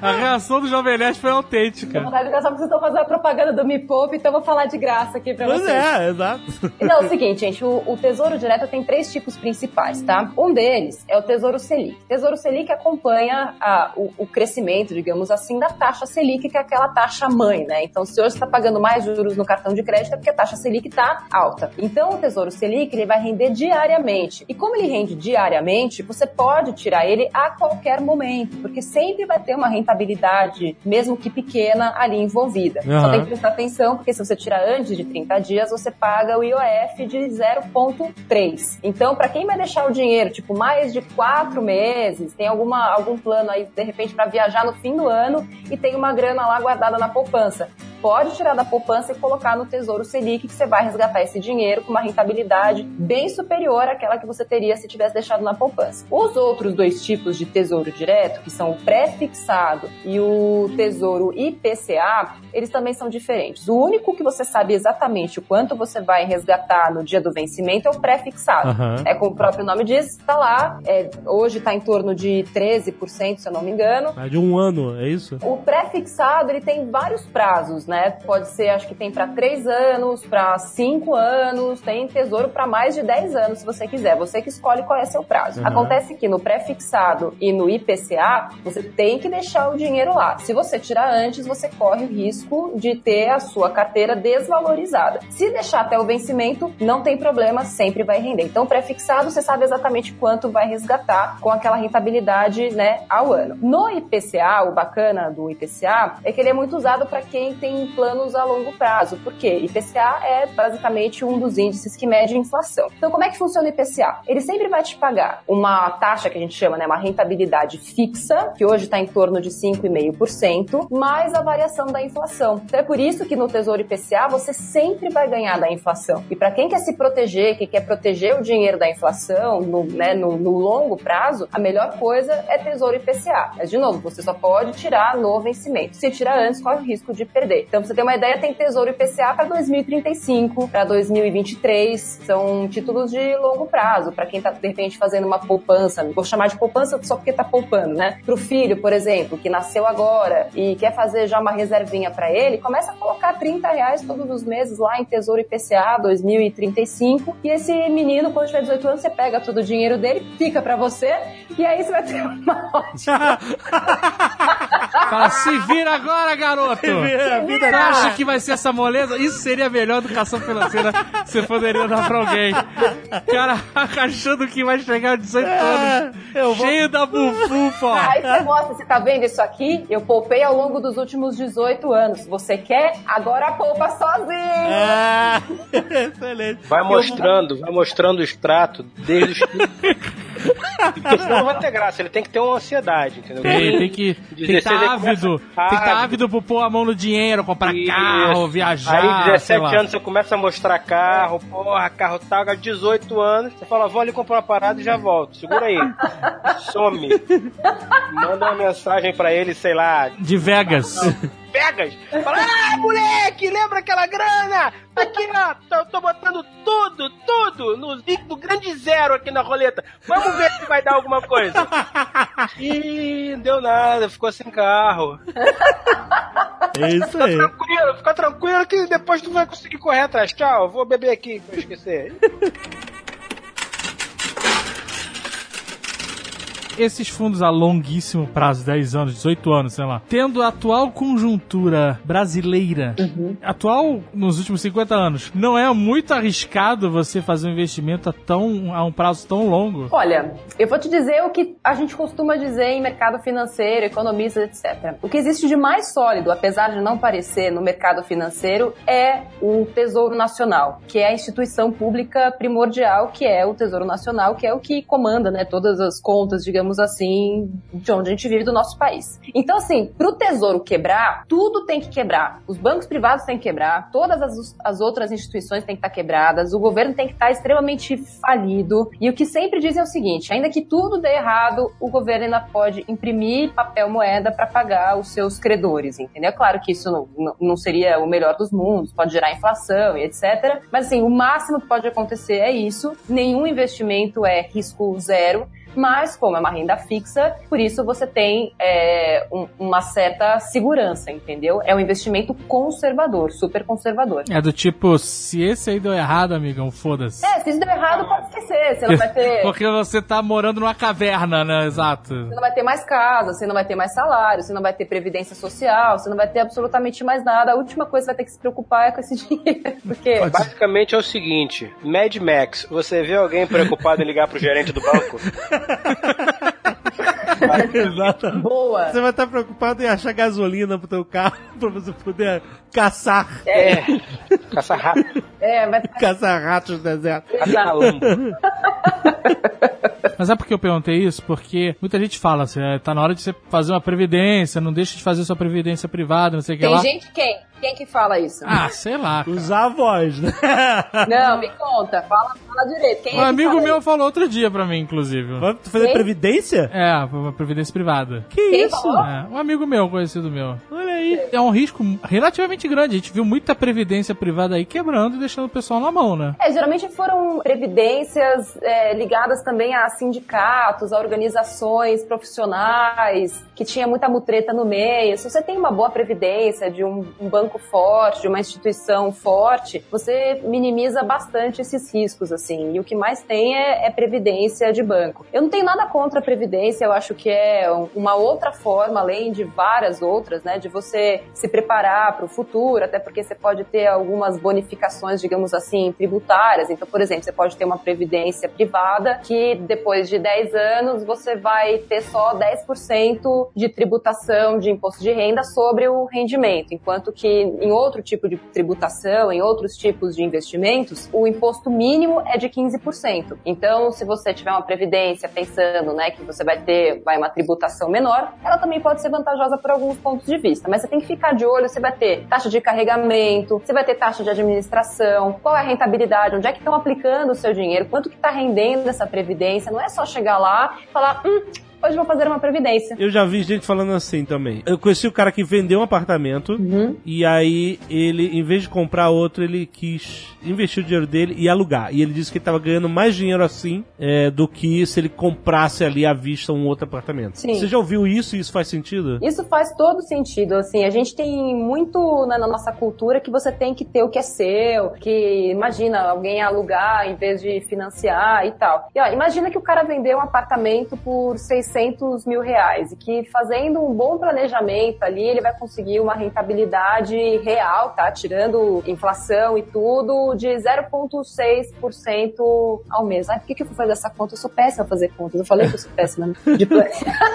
A reação do Jovem Nerd foi autêntica. vou dar de graça porque vocês estão fazendo a propaganda do Me Poupe, então eu vou falar de graça aqui pra Pois vocês. é, exato. Não, é o seguinte, gente, o, o Tesouro Direto tem três tipos principais, tá? Um deles é o Tesouro Selic. Tesouro Selic acompanha a- o, o crescimento, digamos assim, da taxa Selic, que é aquela taxa mãe, né? Então, se hoje você está pagando mais juros no cartão de crédito, é porque a taxa Selic está alta. Então, o Tesouro Selic, ele vai render diariamente. E como ele rende diariamente, você pode tirar ele a qualquer momento, porque sempre vai ter uma rentabilidade, mesmo que pequena, ali envolvida. Só Aham. tem que prestar atenção, porque se você tirar antes de 30 dias, você paga o IOF de 0,3. Então, para quem vai deixar o dinheiro, tipo, mais de quatro meses, tem alguma, algum plano aí, de repente, para viajar no fim do ano e tem uma grana lá guardada na poupança. Pode tirar da poupança e colocar no Tesouro Selic, que você vai resgatar esse dinheiro com uma rentabilidade bem superior àquela que você teria se tivesse deixado na poupança. Os outros dois tipos de tesouro direto, que são o pré-fixado e o tesouro IPCA, eles também são diferentes. O único que você sabe exatamente o quanto você vai resgatar no dia do vencimento é o pré-fixado. Aham. É como o próprio nome diz, está lá. é, hoje está em torno de 13%, se eu não me engano. É de um ano, é isso? O pré-fixado ele tem vários prazos, né? Pode ser, acho que tem para 3 anos, para 5 anos, tem tesouro para mais de 10 anos, se você quiser. Você que escolhe qual é seu prazo. Uhum. Acontece que no pré-fixado e no IPCA, você tem que deixar o dinheiro lá. Se você tirar antes, você corre o risco de ter a sua carteira desvalorizada. Se deixar até o vencimento, não tem problema, sempre vai render. Então, pré-fixado, você sabe exatamente quanto vai resgatar com aquela rentabilidade, né, ao ano. No IPCA, o bacana do IPCA é que ele é muito usado para quem tem planos a longo prazo. Por quê? IPCA é basicamente um dos índices que mede a inflação. Então, como é que funciona o IPCA? Ele sempre vai te pagar uma taxa que a gente chama, né, uma rentabilidade fixa, que hoje está em torno de 5,5%, mais a variação da inflação. Então, é por isso que no Tesouro IPCA você sempre vai ganhar da inflação. E para quem quer se proteger, que quer proteger o dinheiro da inflação no, né, no, no longo prazo, a melhor coisa é Tesouro IPCA. Mas, de novo, você só pode tirar no vencimento. Se tirar antes, corre o risco de perder. Então, pra você ter uma ideia, tem Tesouro IPCA para 2035, para 2023. São títulos de longo prazo, para quem tá, de repente, fazendo uma poupança. Vou chamar de poupança só porque tá poupando, né? Pro filho, por exemplo, que nasceu agora e quer fazer já uma reservinha para ele, começa a colocar 30 reais todos os meses lá em Tesouro IPCA 2035. E esse menino, quando tiver 18 anos, você pega todo o dinheiro dele, fica para você, e aí você vai ter uma ótima. Fala, se vira agora, garoto! A vida Você acha que vai ser essa moleza? Isso seria a melhor educação financeira que você poderia dar pra alguém. Cara, achando que vai chegar aos 18 anos, eu vou- cheio da bufufa. Aí você mostra, você tá vendo isso aqui? Eu poupei ao longo dos últimos 18 anos. Você quer? Agora poupa sozinho! Ah, excelente. Vai mostrando, vai mostrando o extrato desde os. Porque senão não vai ter graça, ele tem que ter uma ansiedade, entendeu? Tem, tem que tem que 16 estar ele ávido. Tem que estar ávido. ávido por pôr a mão no dinheiro, comprar Isso. carro, viajar. Aí, sei 17 lá. anos, você começa a mostrar carro, porra, carro tal, agora 18 anos, você fala, vou ali comprar uma parada e já volto. Segura aí. Some. Manda uma mensagem pra ele, sei lá, De Vegas. Vegas. Fala, ah, moleque, lembra aquela grana? Tá Aqui, ó, tô, tô botando tudo, tudo no, no grande zero aqui na roleta. Vamos ver se vai dar alguma coisa. Ih, não deu nada, ficou sem carro. É isso aí. Tranquilo, fica tranquilo que depois tu vai conseguir correr atrás. Tchau, vou beber aqui pra eu esquecer. Esses fundos a longuíssimo prazo, 10 anos, 18 anos, sei lá, tendo a atual conjuntura brasileira, atual nos últimos 50 anos, não é muito arriscado você fazer um investimento a, tão, a um prazo tão longo? Olha, eu vou te dizer o que a gente costuma dizer em mercado financeiro, economistas, etc. O que existe de mais sólido, apesar de não parecer no mercado financeiro, é o Tesouro Nacional, que é a instituição pública primordial, que é o Tesouro Nacional, que é o que comanda, né, todas as contas, digamos assim, de onde a gente vive do nosso país. Então, assim, pro Tesouro quebrar, tudo tem que quebrar. Os bancos privados têm que quebrar, todas as, as outras instituições têm que estar quebradas, o governo tem que estar extremamente falido. E o que sempre dizem é o seguinte: ainda que tudo dê errado, o governo ainda pode imprimir papel moeda para pagar os seus credores, entendeu? Claro que isso não, não seria o melhor dos mundos, pode gerar inflação e etc. Mas assim, o máximo que pode acontecer é isso. Nenhum investimento é risco zero. Mas, como é uma renda fixa, por isso você tem é, um- uma certa segurança, entendeu? É um investimento conservador, super conservador. É do tipo, se esse aí deu errado, amigão, foda-se. É, se isso deu errado, pode esquecer. Você não vai ter. Porque você tá morando numa caverna, né? Exato. Você não vai ter mais casa, você não vai ter mais salário, você não vai ter previdência social, você não vai ter absolutamente mais nada. A última coisa que você vai ter que se preocupar é com esse dinheiro. Porque Basicamente é o seguinte: Mad Max, você vê alguém preocupado em ligar pro gerente do banco? Exato. boa. Você vai estar preocupado em achar gasolina pro teu carro pra você poder caçar, É. Caça rápido, É, vai caçar ratos no deserto. Mas é porque eu perguntei isso? Porque muita gente fala, assim, é, tá na hora de você fazer uma previdência, não deixa de fazer sua previdência privada, não sei o que Tem lá. gente quem? Quem que fala isso? Ah, sei lá. cara. Os avós, né? Não, me conta. Fala, fala direito. Quem Um é que amigo fala meu isso? falou outro dia pra mim, inclusive. Vai fazer Quem? previdência? É, uma previdência privada. Que Quem isso? É, um amigo meu, conhecido meu. Olha aí. É um risco relativamente grande. A gente viu muita previdência privada aí quebrando e deixando o pessoal na mão, né? É, geralmente foram previdências é, ligadas também a sindicatos, a organizações profissionais, que tinha muita mutreta no meio. Se você tem uma boa previdência de um, um banco forte, de uma instituição forte, você minimiza bastante esses riscos, assim. E o que mais tem é, é previdência de banco. Eu não tenho nada contra a previdência, eu acho que é um- uma outra forma, além de várias outras, né, de você se preparar para o futuro, até porque você pode ter algumas bonificações, digamos assim, tributárias. Então, por exemplo, você pode ter uma previdência privada que depois de 10 anos você vai ter só 10% de tributação de imposto de renda sobre o rendimento, enquanto que em outro tipo de tributação, em outros tipos de investimentos, o imposto mínimo é de 15%. Então, se você tiver uma previdência pensando, né, que você vai ter vai uma tributação menor, ela também pode ser vantajosa por alguns pontos de vista, mas você tem que ficar de olho, você vai ter taxa de carregamento, você vai ter taxa de administração, qual é a rentabilidade, onde é que estão aplicando o seu dinheiro, quanto que está rendendo essa previdência, não é só chegar lá e falar, hum, hoje vou fazer uma previdência. Eu já vi gente falando assim também. Eu conheci o cara que vendeu um apartamento Uhum. e aí ele, em vez de comprar outro, ele quis investir o dinheiro dele e alugar. E ele disse que ele tava ganhando mais dinheiro assim é, do que se ele comprasse ali à vista um outro apartamento. Sim. Você já ouviu isso e isso faz sentido? Isso faz todo sentido, assim, a gente tem muito na, na nossa cultura que você tem que ter o que é seu, que imagina alguém alugar em vez de financiar e tal. E ó, imagina que o cara vendeu um apartamento por 600 mil reais e que fazendo um bom planejamento ali, ele vai conseguir uma rentabilidade real, tá? Tirando inflação e tudo, de 0,6% ao mês. Ai, por que, que eu fui fazer essa conta? Eu sou péssima a fazer contas. Eu falei que eu sou péssima de plano.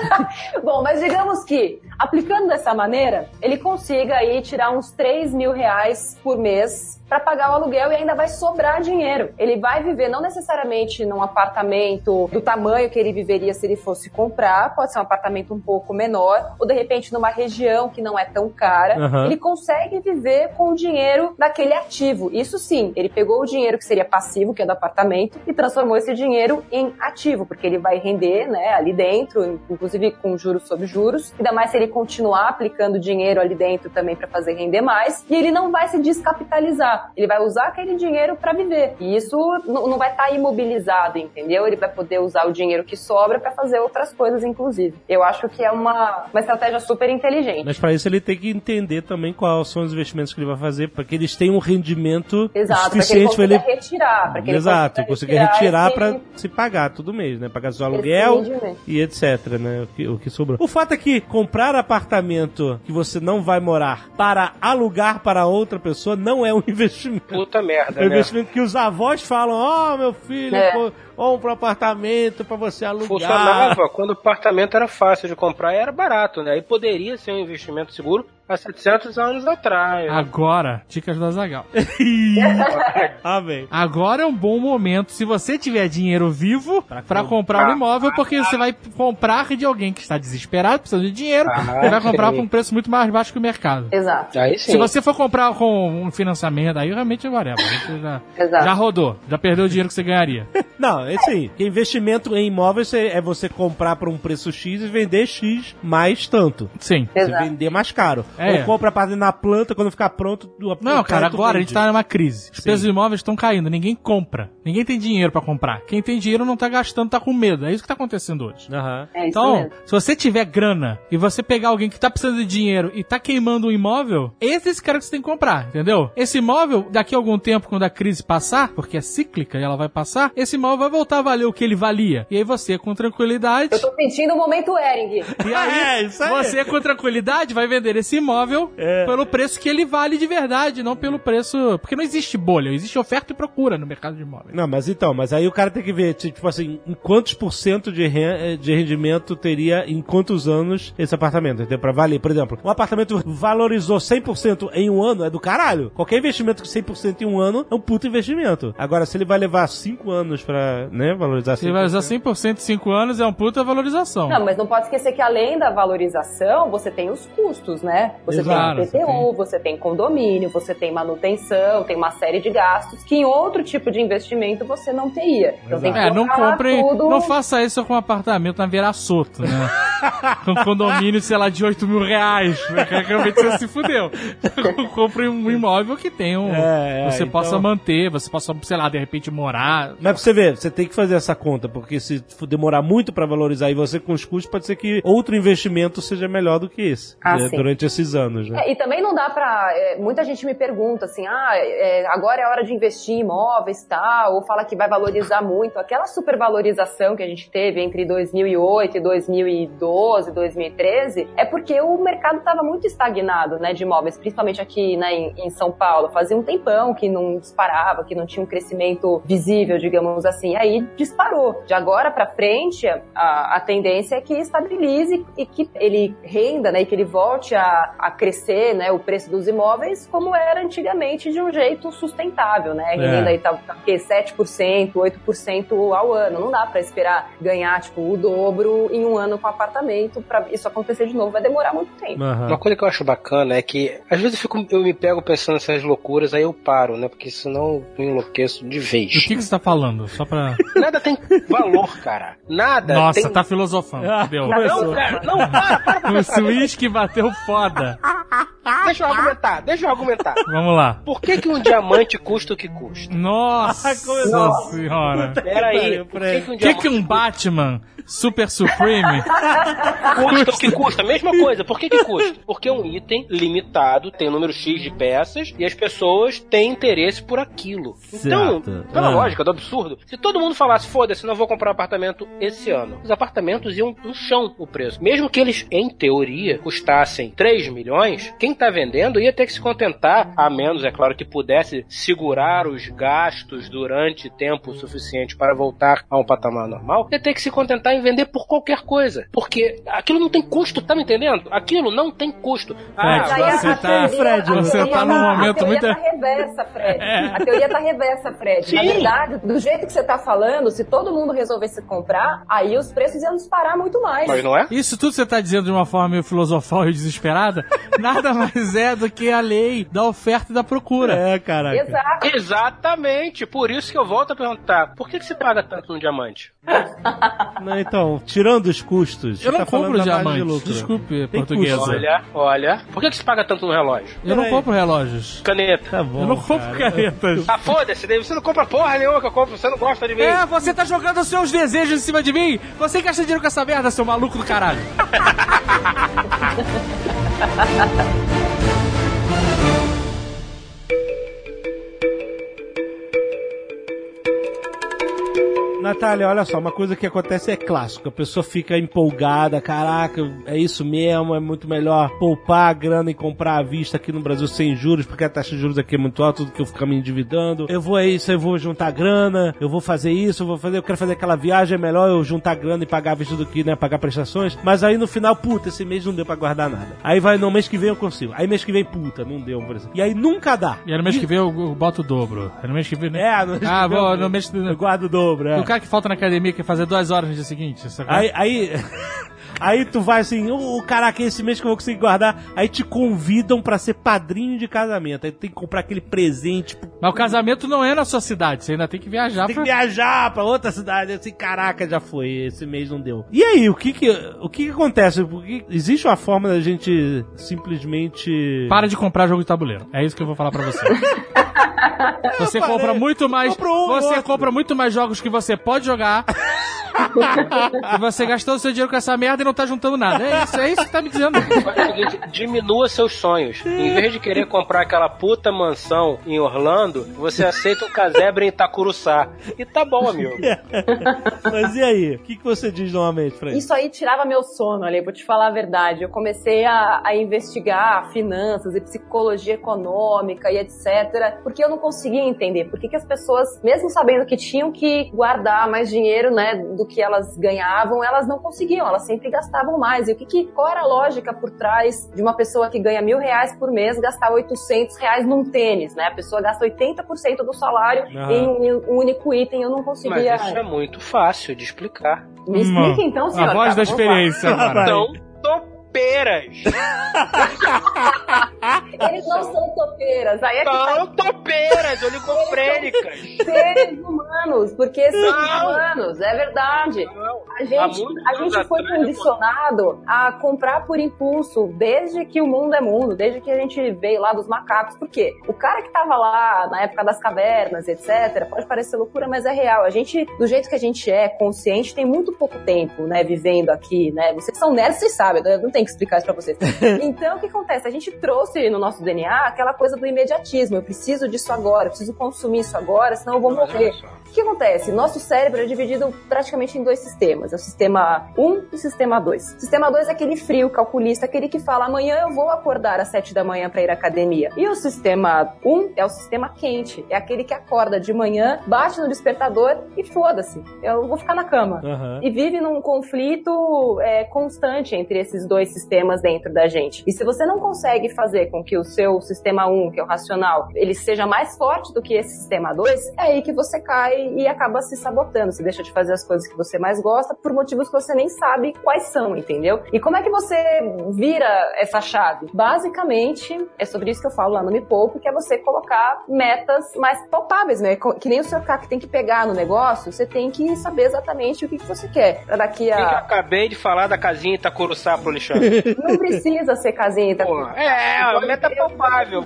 Bom, mas digamos que, aplicando dessa maneira, ele consiga aí tirar uns 3 mil reais por mês para pagar o aluguel e ainda vai sobrar dinheiro. Ele vai viver não necessariamente num apartamento do tamanho que ele viveria se ele fosse comprar, pode ser um apartamento um pouco menor, ou de repente numa região que não é tão cara. Aham. Ele consegue viver com o dinheiro daquele ativo. Isso sim, ele pegou o dinheiro que seria passivo, que é do apartamento, e transformou esse dinheiro em ativo, porque ele vai render, né, ali dentro, inclusive com juros sobre juros. Ainda mais se ele continuar aplicando dinheiro ali dentro também para fazer render mais, e ele não vai se descapitalizar. Ele vai usar aquele dinheiro para viver. E isso não vai estar imobilizado, entendeu? Ele vai poder usar o dinheiro que sobra para fazer outras coisas, inclusive. Eu acho que é uma, uma estratégia super inteligente. Mas para isso ele tem que entender também quais são os investimentos que ele vai fazer, para que eles tenham um rendimento Exato, para ele suficiente para consiga ele retirar. Pra que ele Exato, consiga conseguir retirar esse- pra se pagar todo mês, né? Pagar seu aluguel e etc, né? O que, o que sobrou. O fato é que comprar apartamento que você não vai morar para alugar para outra pessoa não é um investimento. Puta merda, É um né? investimento que os avós falam, ó, meu filho, É. pô, compra um apartamento para você alugar. Funcionava quando o apartamento era fácil de comprar e era barato, né? E poderia ser um investimento seguro há 700 anos atrás. Agora, dicas do Azagal. Amém. Agora é um bom momento, se você tiver dinheiro vivo, pra comprar um imóvel, porque você vai comprar de alguém que está desesperado, precisando de dinheiro, Ah, e vai comprar por um preço muito mais baixo que o mercado. Exato. Aí sim. Se você for comprar com um financiamento, aí realmente é whatever. Você já, já rodou, já perdeu o dinheiro que você ganharia. Não, é assim, que investimento em imóveis é é você comprar por um preço X e vender X mais tanto. Sim. Você Exato. vender mais caro. É. Ou compra a parte na planta, quando ficar pronto... Do, Não, cara, agora a vende. gente tá numa crise. Os Sim. preços dos imóveis estão caindo, ninguém compra. Ninguém tem dinheiro pra comprar. Quem tem dinheiro não tá gastando, tá com medo. É isso que tá acontecendo hoje. Aham. É Então, mesmo. se você tiver grana e você pegar alguém que tá precisando de dinheiro e tá queimando um imóvel, esse é esse cara que você tem que comprar, entendeu? Esse imóvel, daqui a algum tempo, quando a crise passar, porque é cíclica e ela vai passar, esse imóvel vai voltar a valer o que ele valia. E aí você, com tranquilidade. Eu tô sentindo o momento Ering. E aí, É, isso aí. você, com tranquilidade, vai vender esse imóvel É. pelo preço que ele vale de verdade, não pelo preço. Porque não existe bolha, existe oferta e procura no mercado de imóveis. Não, mas então, mas aí o cara tem que ver, tipo assim, em quantos por cento de, ren- de rendimento teria em quantos anos esse apartamento, entendeu? Pra valer, por exemplo, um apartamento valorizou 100% em um ano, é do caralho. Qualquer investimento que 100% em um ano é um puto investimento. Agora, se ele vai levar 5 anos pra, né, valorizar Se ele vai usar 100% em 5 anos, é um puta valorização. Não, mas não pode esquecer que além da valorização, você tem os custos, né? Você Exato, tem você IPTU, você tem condomínio, você tem manutenção, tem uma série de gastos que em outro tipo de investimento você não teria. Então tem que É, não compre, tudo... não faça isso com um apartamento na Vieira Soto, né? com condomínio, sei lá, de 8 mil reais. Porque Realmente você se fudeu. compre um imóvel que tenha um. É, é, você então- possa manter, você possa, sei lá, de repente morar. Mas pra você ver, você tem que fazer essa conta, porque se demorar muito pra valorizar e você com os custos, pode ser que outro investimento seja melhor do que esse Ah, né, sim. durante esses anos, né? É, e também não dá pra. é, muita gente me pergunta assim: ah, é, agora é hora de investir em imóveis tal, ou fala que vai valorizar muito. Aquela supervalorização que a gente teve entre 2008 e 2012, 2013, é porque o mercado estava muito estagnado, né, de imóveis, principalmente aqui né, em, em São Paulo. Fazia um tempão que não disparava, que não tinha um crescimento visível, digamos assim. Aí disparou. De agora pra frente, a, a tendência é que estabilize e que ele renda, né, e que ele volte a, a crescer, né, o preço dos imóveis como era antigamente de um jeito sustentável, né? Renda aí tá, tá o quê? 7%, 8% ao ano. Não dá pra esperar ganhar, tipo, o dobro em um ano com apartamento para isso acontecer de novo. Vai demorar muito tempo. Aham. Uma coisa que eu acho bacana é que às vezes eu, fico, eu me pego pensando nessas loucuras, aí eu paro, né? Porque senão eu enlouqueço de Do vez. que, que você tá falando? Só pra. Nada tem valor, cara. Nada Nossa, tem tá filosofando. Ah. Não, cara, não, para, para pra O switch que bateu foda. Deixa eu argumentar, deixa eu argumentar. Vamos lá. Por que, que um diamante custa o que custa? Nossa começou. senhora. Peraí, por peraí. que, que um O que, que diamante um Batman Super Supreme custa o que custa? Mesma coisa, por que, que custa? Porque é um item limitado, tem um número X de peças e as pessoas têm interesse por aquilo. Então, Certo. pela Ah. lógica do absurdo, se todo mundo falasse, foda-se, não vou comprar um apartamento esse ano, os apartamentos iam no chão o preço. Mesmo que eles, em teoria, custassem 3 milhões, quem tá vendendo ia ter que se contentar, a menos, é claro, que pudesse segurar os gastos durante tempo suficiente para voltar a um patamar normal, ia ter que se contentar em vender por qualquer coisa. Porque aquilo não tem custo, tá me entendendo? Aquilo não tem custo. Fred, Daí a- você a tá- teoria- Fred, a você tá num momento A teoria muito- tá reversa, Fred. É. A teoria tá reversa, Fred. Na Sim. verdade, do jeito que você tá falando, se todo mundo resolvesse comprar, aí os preços iam disparar muito mais. Mas não é? Isso tudo você tá dizendo de uma forma meio filosofal e desesperada, nada mais é do que a lei da oferta e da procura. É, caraca. Exato. Exatamente. Por isso que eu volto a perguntar: por que, que se paga tanto num diamante? Não, então, tirando os custos, Eu não tá compro da margem de. Desculpe, Tem portuguesa. custo. Olha, olha. Por que, que se paga tanto no relógio? Eu não compro relógios. Caneta. Tá bom. Eu não compro cara. canetas. Ah, foda-se, você não compra porra nenhuma que eu compro, você não gosta de mim. É, você tá jogando os seus desejos em cima de mim? Você gasta dinheiro com essa merda, seu maluco do caralho. Natália, olha só, uma coisa que acontece é clássico. A pessoa fica empolgada, caraca, é isso mesmo, é muito melhor poupar a grana e comprar à vista aqui no Brasil sem juros, porque a taxa de juros aqui é muito alta, tudo que eu ficar me endividando. Eu vou é isso, eu vou juntar grana, eu vou fazer isso, eu vou fazer, eu quero fazer aquela viagem, é melhor eu juntar grana e pagar à vista do que, né, pagar prestações. Mas aí no final, puta, esse mês não deu pra guardar nada. Aí vai, no mês que vem eu consigo. Aí mês que vem, puta, não deu, por exemplo. E aí nunca dá. E aí no mês que vem eu, eu boto o dobro. É no mês que vem. né? É, no mês Ah, que vem eu- no mês que Eu guardo o dobro, é. Cara que falta na academia quer fazer duas horas no dia seguinte. Aí, aí, aí tu vai assim, ô caraca, esse mês que eu vou conseguir guardar. Aí te convidam pra ser padrinho de casamento. Aí tu tem que comprar aquele presente. Mas o casamento não é na sua cidade, você ainda tem que viajar tem pra... que viajar pra outra cidade. Assim, caraca, já foi. Esse mês não deu. E aí, o que que, o que, que acontece? Porque existe uma forma da gente simplesmente. Para de comprar jogo de tabuleiro. É isso que eu vou falar pra você. Você compra muito mais. Um, você outro. compra muito mais jogos que você pode jogar. e você gastou o seu dinheiro com essa merda e não tá juntando nada. É isso, é isso que tá me dizendo. Seguinte, diminua seus sonhos. Em vez de querer comprar aquela puta mansão em Orlando, você aceita um casebre em Itacuruçá. E tá bom, amigo. Mas e aí? O que, que você diz normalmente pra isso? Isso aí tirava meu sono, ali, vou te falar a verdade. Eu comecei a, a investigar finanças e psicologia econômica e etc. Porque eu não conseguia entender por que, que as pessoas, mesmo sabendo que tinham que guardar mais dinheiro, né, do que elas ganhavam, elas não conseguiam, elas sempre gastavam mais. E o que, que qual era a lógica por trás de uma pessoa que ganha mil reais por mês gastar 800 reais num tênis, né? A pessoa gasta 80% do salário Aham. em um, um único item. Eu não Mas conseguia. isso é muito fácil de explicar. Me explica então, senhora. A voz Tá, da experiência agora. São topeiras. Eles não são topeiras. Aí é tá São topeiras, oligofrênicas. seres humanos, porque seres Não. humanos, é verdade. Não. A gente, a gente foi atrás, condicionado a comprar por impulso desde que o mundo é mundo, desde que a gente veio lá dos macacos. Por quê? O cara que tava lá na época das cavernas, etc., pode parecer loucura, mas é real. A gente, do jeito que a gente é, consciente, tem muito pouco tempo, né, vivendo aqui, né? Vocês são nerds, vocês sabem, eu não tenho que explicar isso pra vocês. Então, o que acontece? A gente trouxe no nosso DNA aquela coisa do imediatismo. Eu preciso disso agora, eu preciso consumir isso agora, senão eu vou morrer. O que acontece? Nosso cérebro é dividido praticamente em dois sistemas. É o sistema 1 e o sistema 2. O sistema 2 é aquele frio, calculista, aquele que fala amanhã eu vou acordar às 7 da manhã para ir à academia. E o sistema 1 é o sistema quente. É aquele que acorda de manhã, bate no despertador e foda-se. Eu vou ficar na cama. Aham. E vive num conflito é, constante entre esses dois sistemas dentro da gente. E se você não consegue fazer com que o seu sistema 1, que é o racional, ele seja mais forte do que esse sistema 2, é aí que você cai e acaba se sabotando. Você deixa de fazer as coisas que você mais gosta por motivos que você nem sabe quais são, entendeu? E como é que você vira essa chave? Basicamente, é sobre isso que eu falo lá no Me Poupe, que é você colocar metas mais palpáveis, né? Que nem o seu carro que tem que pegar no negócio, você tem que saber exatamente o que, que você quer. Pra daqui Que eu a. acabei de falar da casinha Itacuruçá pro Alexandre. Não precisa ser casinha. Tá? Pô, é, a meta palpável.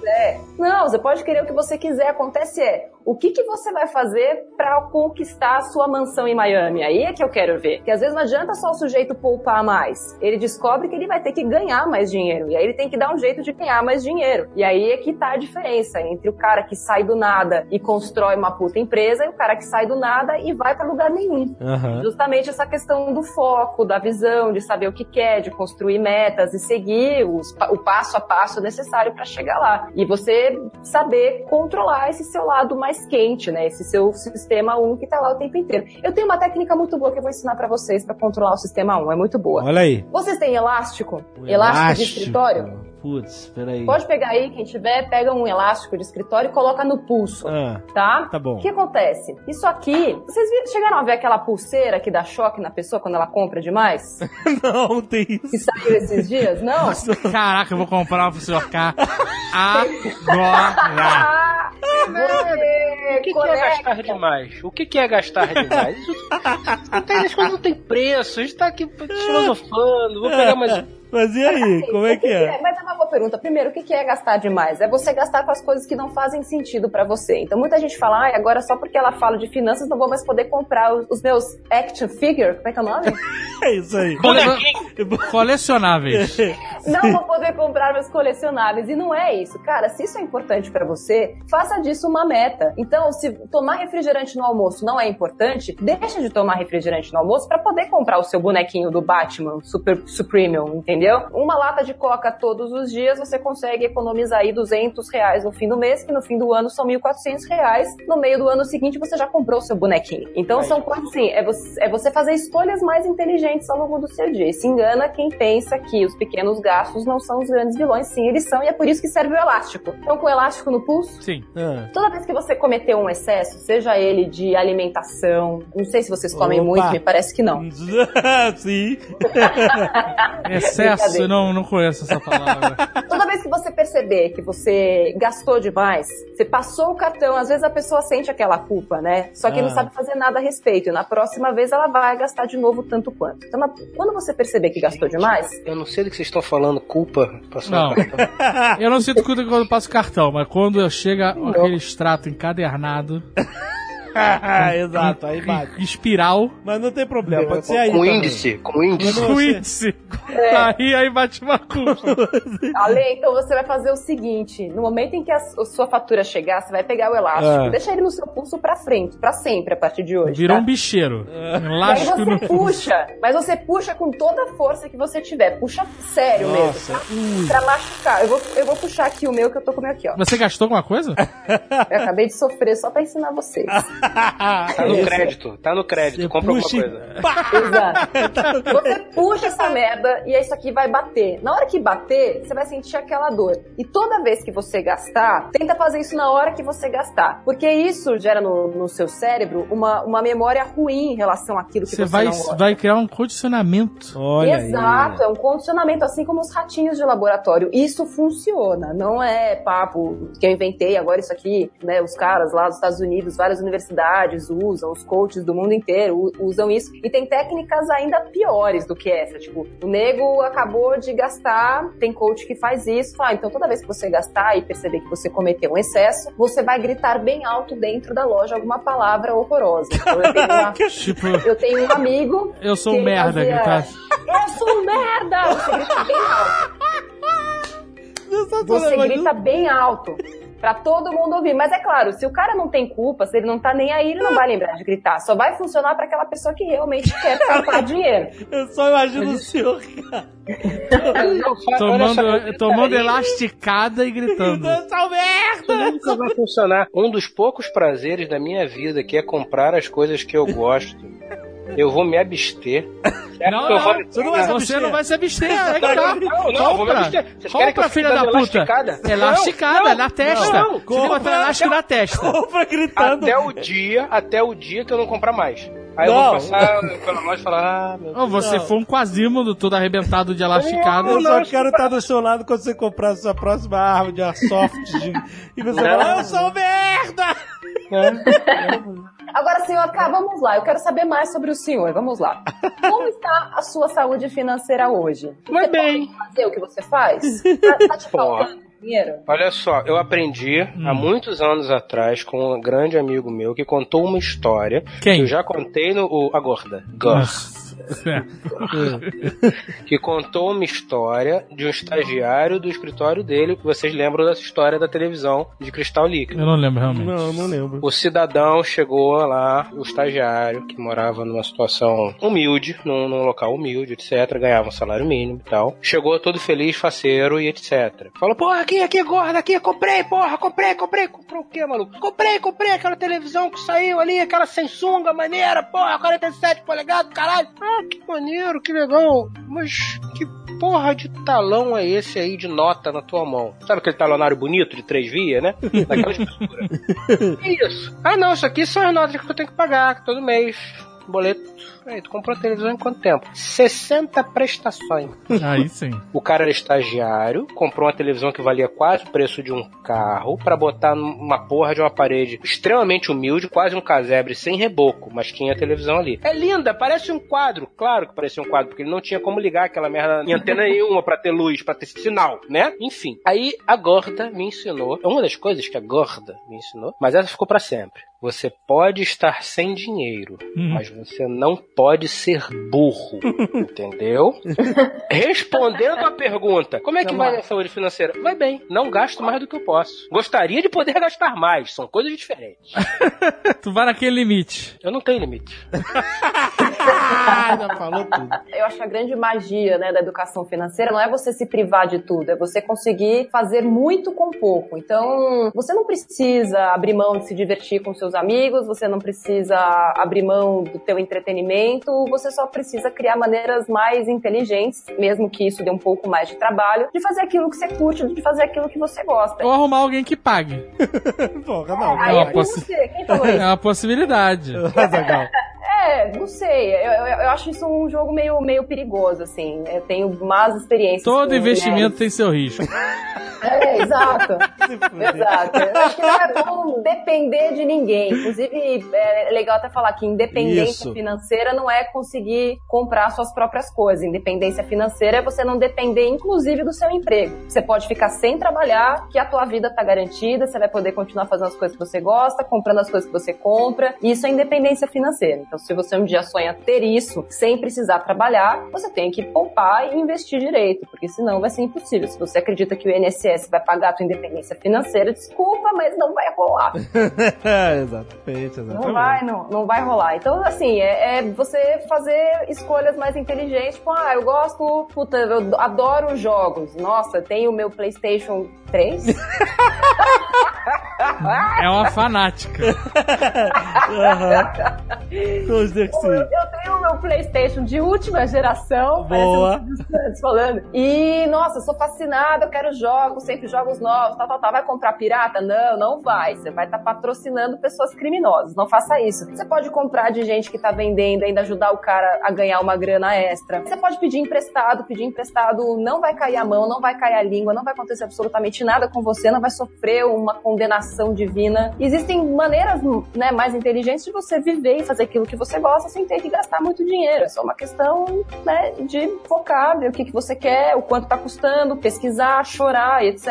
Não, você pode querer o que você quiser. Acontece é, o que, que você vai fazer pra conquistar a sua mansão em Miami? Aí é que eu quero ver. Porque às vezes não adianta só o sujeito poupar mais. Ele descobre que ele vai ter que ganhar mais dinheiro. E aí ele tem que dar um jeito de ganhar mais dinheiro. E aí é que tá a diferença entre o cara que sai do nada e constrói uma puta empresa e o cara que sai do nada e vai pra lugar nenhum. Aham. Justamente essa questão do foco, da visão, de saber o que quer, de construir metas e seguir os o passo a passo necessário para chegar lá. E você saber controlar esse seu lado mais quente, né? Esse seu sistema 1 que tá lá o tempo inteiro. Eu tenho uma técnica muito boa que eu vou ensinar para vocês para controlar o sistema 1, é muito boa. Olha aí. Vocês têm elástico? O Elástico de escritório? Putz, peraí. Pode pegar aí, quem tiver, pega um elástico de escritório e coloca no pulso, Ah, tá? tá bom. O que acontece? Isso aqui, vocês viram- chegaram a ver aquela pulseira que dá choque na pessoa quando ela compra demais? Não, tem isso. Que saiu esses dias? Não? Caraca, eu vou comprar uma pro senhor K agora. Ah, O que, que é gastar demais? O que, que é gastar demais? Isso, não tem, as coisas não tem preço. A gente tá aqui filosofando. Vou pegar mais. Mas e aí, como é O que é? Mas é uma boa pergunta. Primeiro, o que que é gastar demais? É você gastar com as coisas que não fazem sentido pra você. Então muita gente fala, ah, agora só porque ela fala de finanças não vou mais poder comprar os, os meus action figure, como é que é o nome? É isso aí. Colecionáveis. não vou poder comprar meus colecionáveis. E não é isso. Cara, se isso é importante pra você, faça disso uma meta. Então, se tomar refrigerante no almoço não é importante, deixa de tomar refrigerante no almoço pra poder comprar o seu bonequinho do Batman Super Supremium, entendeu? Uma lata de coca todos os dias, você consegue economizar aí 200 reais no fim do mês, que no fim do ano são 1.400 reais. No meio do ano seguinte, você já comprou o seu bonequinho. Então, são coisas assim, é você, é você fazer escolhas mais inteligentes ao longo do seu dia. E se engana quem pensa que os pequenos gastos não são os grandes vilões. Sim, eles são, e é por isso que serve o elástico. Então, com o elástico no pulso, Sim. Ah. Toda vez que você cometeu um excesso, seja ele de alimentação, não sei se vocês comem Opa. muito, me parece que não. Sim. Excesso, Brincadeira. não, não conheço essa palavra. Toda vez que você perceber que você gastou demais, você passou o cartão, às vezes a pessoa sente aquela culpa, né? Só que Ah. não sabe fazer nada a respeito. E na próxima vez ela vai gastar de novo tanto quanto. Então, na- quando você perceber que gastou demais, Eu não sei do que vocês estão falando. Culpa. Passou Não. o cartão. Eu não sinto culpa quando eu passo cartão, mas quando chega aquele extrato encadernado, Exato, aí bate. espiral, Mas não tem problema, pode ser aí. com também. índice. Com índice. Com você- índice, É. aí, aí bate uma culpa. Ale, então você vai fazer o seguinte: no momento em que a, sua fatura chegar, você vai pegar o elástico, Ah. deixa ele no seu pulso pra frente, pra sempre a partir de hoje. Virou tá? um bicheiro. Um E aí elástico no você pulso. puxa, mas você puxa com toda a força que você tiver. Puxa sério Nossa. mesmo, tá? Pra machucar. Eu vou, eu vou puxar aqui o meu que eu tô com o meu aqui, ó. Você gastou alguma coisa? Eu acabei de sofrer só pra ensinar vocês. Tá no crédito. Tá no crédito. Você Compra puxa alguma coisa. Exato. Você puxa essa merda e isso aqui vai bater. Na hora que bater, você vai sentir aquela dor. E toda vez que você gastar, tenta fazer isso na hora que você gastar. Porque isso gera no, no seu cérebro uma, uma memória ruim em relação àquilo que Você você, vai, não gosta. vai criar um condicionamento. Olha Exato, aí. é um condicionamento, assim como os ratinhos de laboratório. Isso funciona, não é papo que eu inventei agora isso aqui, né? Os caras lá dos Estados Unidos, várias universidades usam, os coaches do mundo inteiro usam isso. E tem técnicas ainda piores do que essa. Tipo, o nego acabou de gastar, tem coach que faz isso. Fala, ah, então toda vez que você gastar e perceber que você cometeu um excesso, você vai gritar bem alto dentro da loja alguma palavra horrorosa. Então eu tenho, uma- Tipo, eu tenho um amigo eu sou um merda, fazia, gritar. Eu sou um merda! Você grita bem alto. Você grita bem alto. Pra todo mundo ouvir. Mas é claro, se o cara não tem culpa, se ele não tá nem aí, ele não vai lembrar de gritar. Só vai funcionar pra aquela pessoa que realmente quer poupar dinheiro. Eu só imagino o senhor, cara. Tomando, tomando elasticada e gritando. Essa merda! Nunca vai funcionar. Um dos poucos prazeres da minha vida, que é comprar as coisas que eu gosto, eu vou me abster. Não, eu vou não, não vai se Você abster. não vai se abster, é tá. Não, não, eu vou me Compra. abster. Vocês Compra, filha da puta. elasticada? Elasticada, Não, na testa. não, Você tem que botar elástico na testa. Compra gritando. Até o dia, até o dia que eu não comprar mais. Aí eu Não. vou passar pela loja e falar, ah, meu Deus. Você Não. for um quasímodo todo arrebentado de elasticado. Eu só quero estar do seu lado quando você comprar a sua próxima arma de airsoft. de- E você Não. fala, eu sou merda! Agora, senhor K, vamos lá. Eu quero saber mais sobre o senhor. Vamos lá. Como está a sua saúde financeira hoje? Vai bem. Fazer o que você faz? Tá, tá te faltando dinheiro? Olha só, eu aprendi há muitos anos atrás com um grande amigo meu que contou uma história. Quem? Que eu já contei no. o- a gorda. Gorda. Que contou uma história de um estagiário do escritório dele. que Vocês lembram dessa história da televisão de cristal líquido. Eu não lembro realmente. Não, não lembro. O cidadão chegou lá, o estagiário, que morava numa situação humilde, num, num local humilde, etc., ganhava um salário mínimo e tal. Chegou todo feliz, faceiro e etc. Falou, porra, aqui, aqui, gorda, aqui, comprei, porra, comprei, comprei. Comprou o quê, maluco? Comprei, comprei aquela televisão que saiu ali, aquela Samsung maneira, porra, 47 polegadas, caralho. Ah, que maneiro, que legal. Mas que porra de talão é esse aí de nota na tua mão? Sabe aquele talonário bonito de três vias, né? Daquela espessura. Que isso? Ah, não, isso aqui são as notas que eu tenho que pagar todo mês. Boleto. Aí, tu comprou a televisão em quanto tempo? 60 prestações. Aí sim. O cara era estagiário, comprou uma televisão que valia quase o preço de um carro pra botar numa porra de uma parede extremamente humilde, quase um casebre sem reboco, mas tinha a televisão ali. É linda, parece um quadro. Claro que parecia um quadro, porque ele não tinha como ligar aquela merda em antena nenhuma pra ter luz, pra ter sinal, né? Enfim. Aí a gorda me ensinou, uma das coisas que a gorda me ensinou, mas essa ficou pra sempre. Você pode estar sem dinheiro, Uhum. mas você não pode ser burro. Entendeu? Respondendo a pergunta, como é que Vamos vai lá. a saúde financeira? Vai bem, não gasto mais do que eu posso. Gostaria de poder gastar mais, são coisas diferentes. Tu vai naquele limite. Eu não tenho limite. Ah, já falou tudo. Eu acho que a grande magia né, da educação financeira não é você se privar de tudo, é você conseguir fazer muito com pouco. Então, você não precisa abrir mão de se divertir com seus amigos, você não precisa abrir mão do teu entretenimento, você só precisa criar maneiras mais inteligentes, mesmo que isso dê um pouco mais de trabalho, de fazer aquilo que você curte, de fazer aquilo que você gosta. Ou arrumar alguém que pague. Porra, não. Aí não, é com posso- você. Quem falou É isso? uma possibilidade. É, não sei. Eu, eu, eu acho isso um jogo meio, meio perigoso, assim. Eu tenho más experiências. Todo com investimento tem seu risco. É, exato. Exato. Eu acho que não é bom depender de ninguém. Inclusive, é legal até falar que independência Isso. financeira não é conseguir comprar suas próprias coisas. Independência financeira é você não depender, inclusive, do seu emprego. Você pode ficar sem trabalhar, que a tua vida tá garantida, você vai poder continuar fazendo as coisas que você gosta, comprando as coisas que você compra. Isso é independência financeira. Então, se você um dia sonha ter isso sem precisar trabalhar, você tem que poupar e investir direito, porque senão vai ser impossível. Se você acredita que o INSS vai pagar a tua independência financeira, desculpa, mas não vai rolar. exatamente, exatamente. Não vai, não, não vai rolar. Então, assim, é, é você fazer escolhas mais inteligentes. Tipo, ah, eu gosto, puta, eu adoro jogos. Nossa, tenho o meu PlayStation 3. É uma fanática. Que Eu, sim. eu tenho o meu PlayStation de última geração. Boa. parece um falando. E, nossa, eu sou fascinada, eu quero jogos, sempre jogos novos, tal, tal, tal. Vai comprar pirata? Não, não vai. Você vai estar patrocinando pessoas criminosas. Não faça isso. Você pode comprar de gente que tá vendendo, ainda ajudar o cara a ganhar uma grana extra. Você pode pedir emprestado, pedir emprestado não vai cair a mão, não vai cair a língua, não vai acontecer absolutamente nada com você, não vai sofrer uma condenação divina. Existem maneiras né, mais inteligentes de você viver e fazer aquilo que você gosta sem ter que gastar muito dinheiro. É só uma questão né, de focar, ver o que, que você quer, o quanto tá custando, pesquisar, chorar, etc.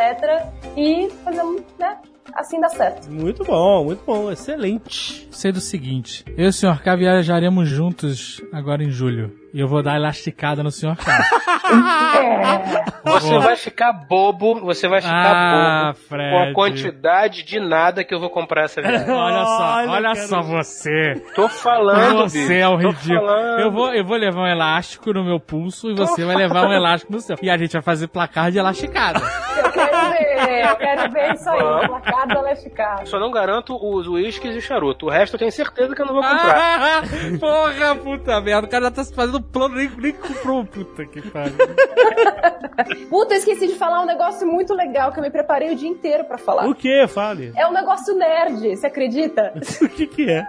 E fazer, né, assim dá certo. Muito bom, muito bom, excelente. Sei do seguinte: eu e o Sr. K viajaremos juntos agora em julho. E eu vou dar elasticada no Sr. K. É, Você Boa. vai ficar bobo, você vai ficar Ah, bobo Fred. com a quantidade de nada que eu vou comprar essa viagem. Olha só, Olha, olha cara. só você. Tô falando, Você bicho. é um Tô ridículo. falando. Eu vou, eu vou levar um elástico no meu pulso e você vai levar um elástico no seu. E a gente vai fazer placar de elasticada. eu quero ver, eu quero ver isso aí, o placar do Last Card. Só não garanto os uísques e charuto. O resto eu tenho certeza que eu não vou comprar. Ah, porra, puta merda. O cara já tá se fazendo plano, nem, nem comprou. Puta que pariu. Puta, eu esqueci de falar um negócio muito legal que eu me preparei o dia inteiro pra falar. O que? Fale. É um negócio nerd, você acredita? O que que é?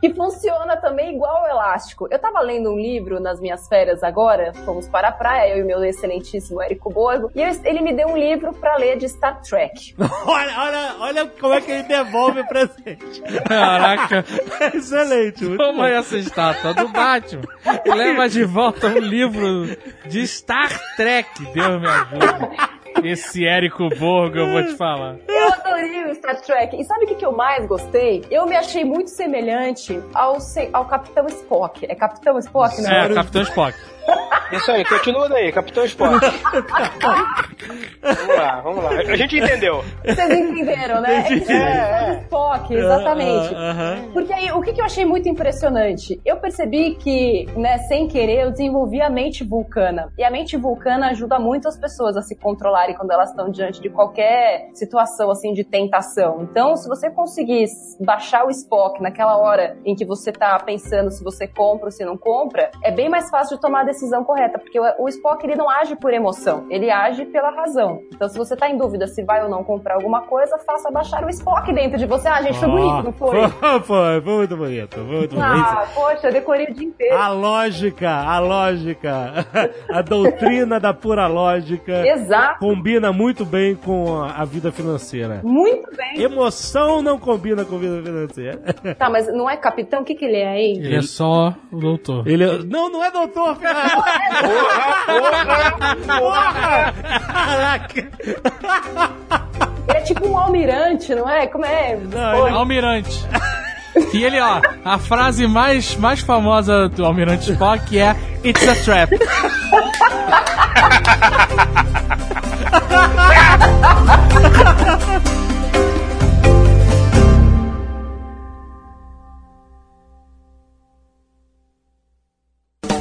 que funciona também igual o elástico. Eu tava lendo um livro nas minhas férias agora, fomos para a praia, eu e meu excelentíssimo Érico Borgo, e eu- ele me deu um livro pra ler de Star Trek. olha, olha, olha como é que ele devolve o presente. Caraca. Excelente. Toma essa estátua do Batman e leva de volta um livro de Star Trek. Deus me ajude. Esse Érico Borgo, eu vou te falar. Eu adorei o Star Trek. E sabe o que, que eu mais gostei? Eu me achei muito semelhante ao, ao Capitão Spock. É Capitão Spock, não É, Capitão Spock. Isso aí, continua daí, Capitão Spock. vamos lá, vamos lá. A gente entendeu. Vocês entenderam, né? Entendi. É, é. Spock, exatamente. Ah, aham. Porque aí, o que, que eu achei muito impressionante? Eu percebi que, né, sem querer, eu desenvolvi a mente vulcana. E a mente vulcana ajuda muito as pessoas a se controlarem quando elas estão diante de qualquer situação, assim, de tentação. Então, se você conseguir baixar o Spock naquela hora em que você tá pensando se você compra ou se não compra, é bem mais fácil de tomar decisão correta. Porque o, o Spock, ele não age por emoção. Ele age pela razão. Então, se você tá em dúvida se vai ou não comprar alguma coisa, faça baixar o Spock dentro de você. Ah, gente, foi bonito, não foi? Foi, foi, foi muito bonito. Foi muito bonito. Ah, poxa, eu decorei o dia inteiro. A lógica, a lógica, a doutrina da pura lógica Exato. combina muito bem com a a vida financeira. Muito bem. Emoção não combina com vida financeira. Tá, mas não é capitão? O que, que ele é, hein? Ele é só o doutor. Ele é- Não, não é doutor, cara. Porra! Porra! Caraca! Ele é tipo um almirante, não é? Como é? Não, ele- Almirante. E ele, ó, a frase mais, mais famosa do Almirante Spock é It's a trap.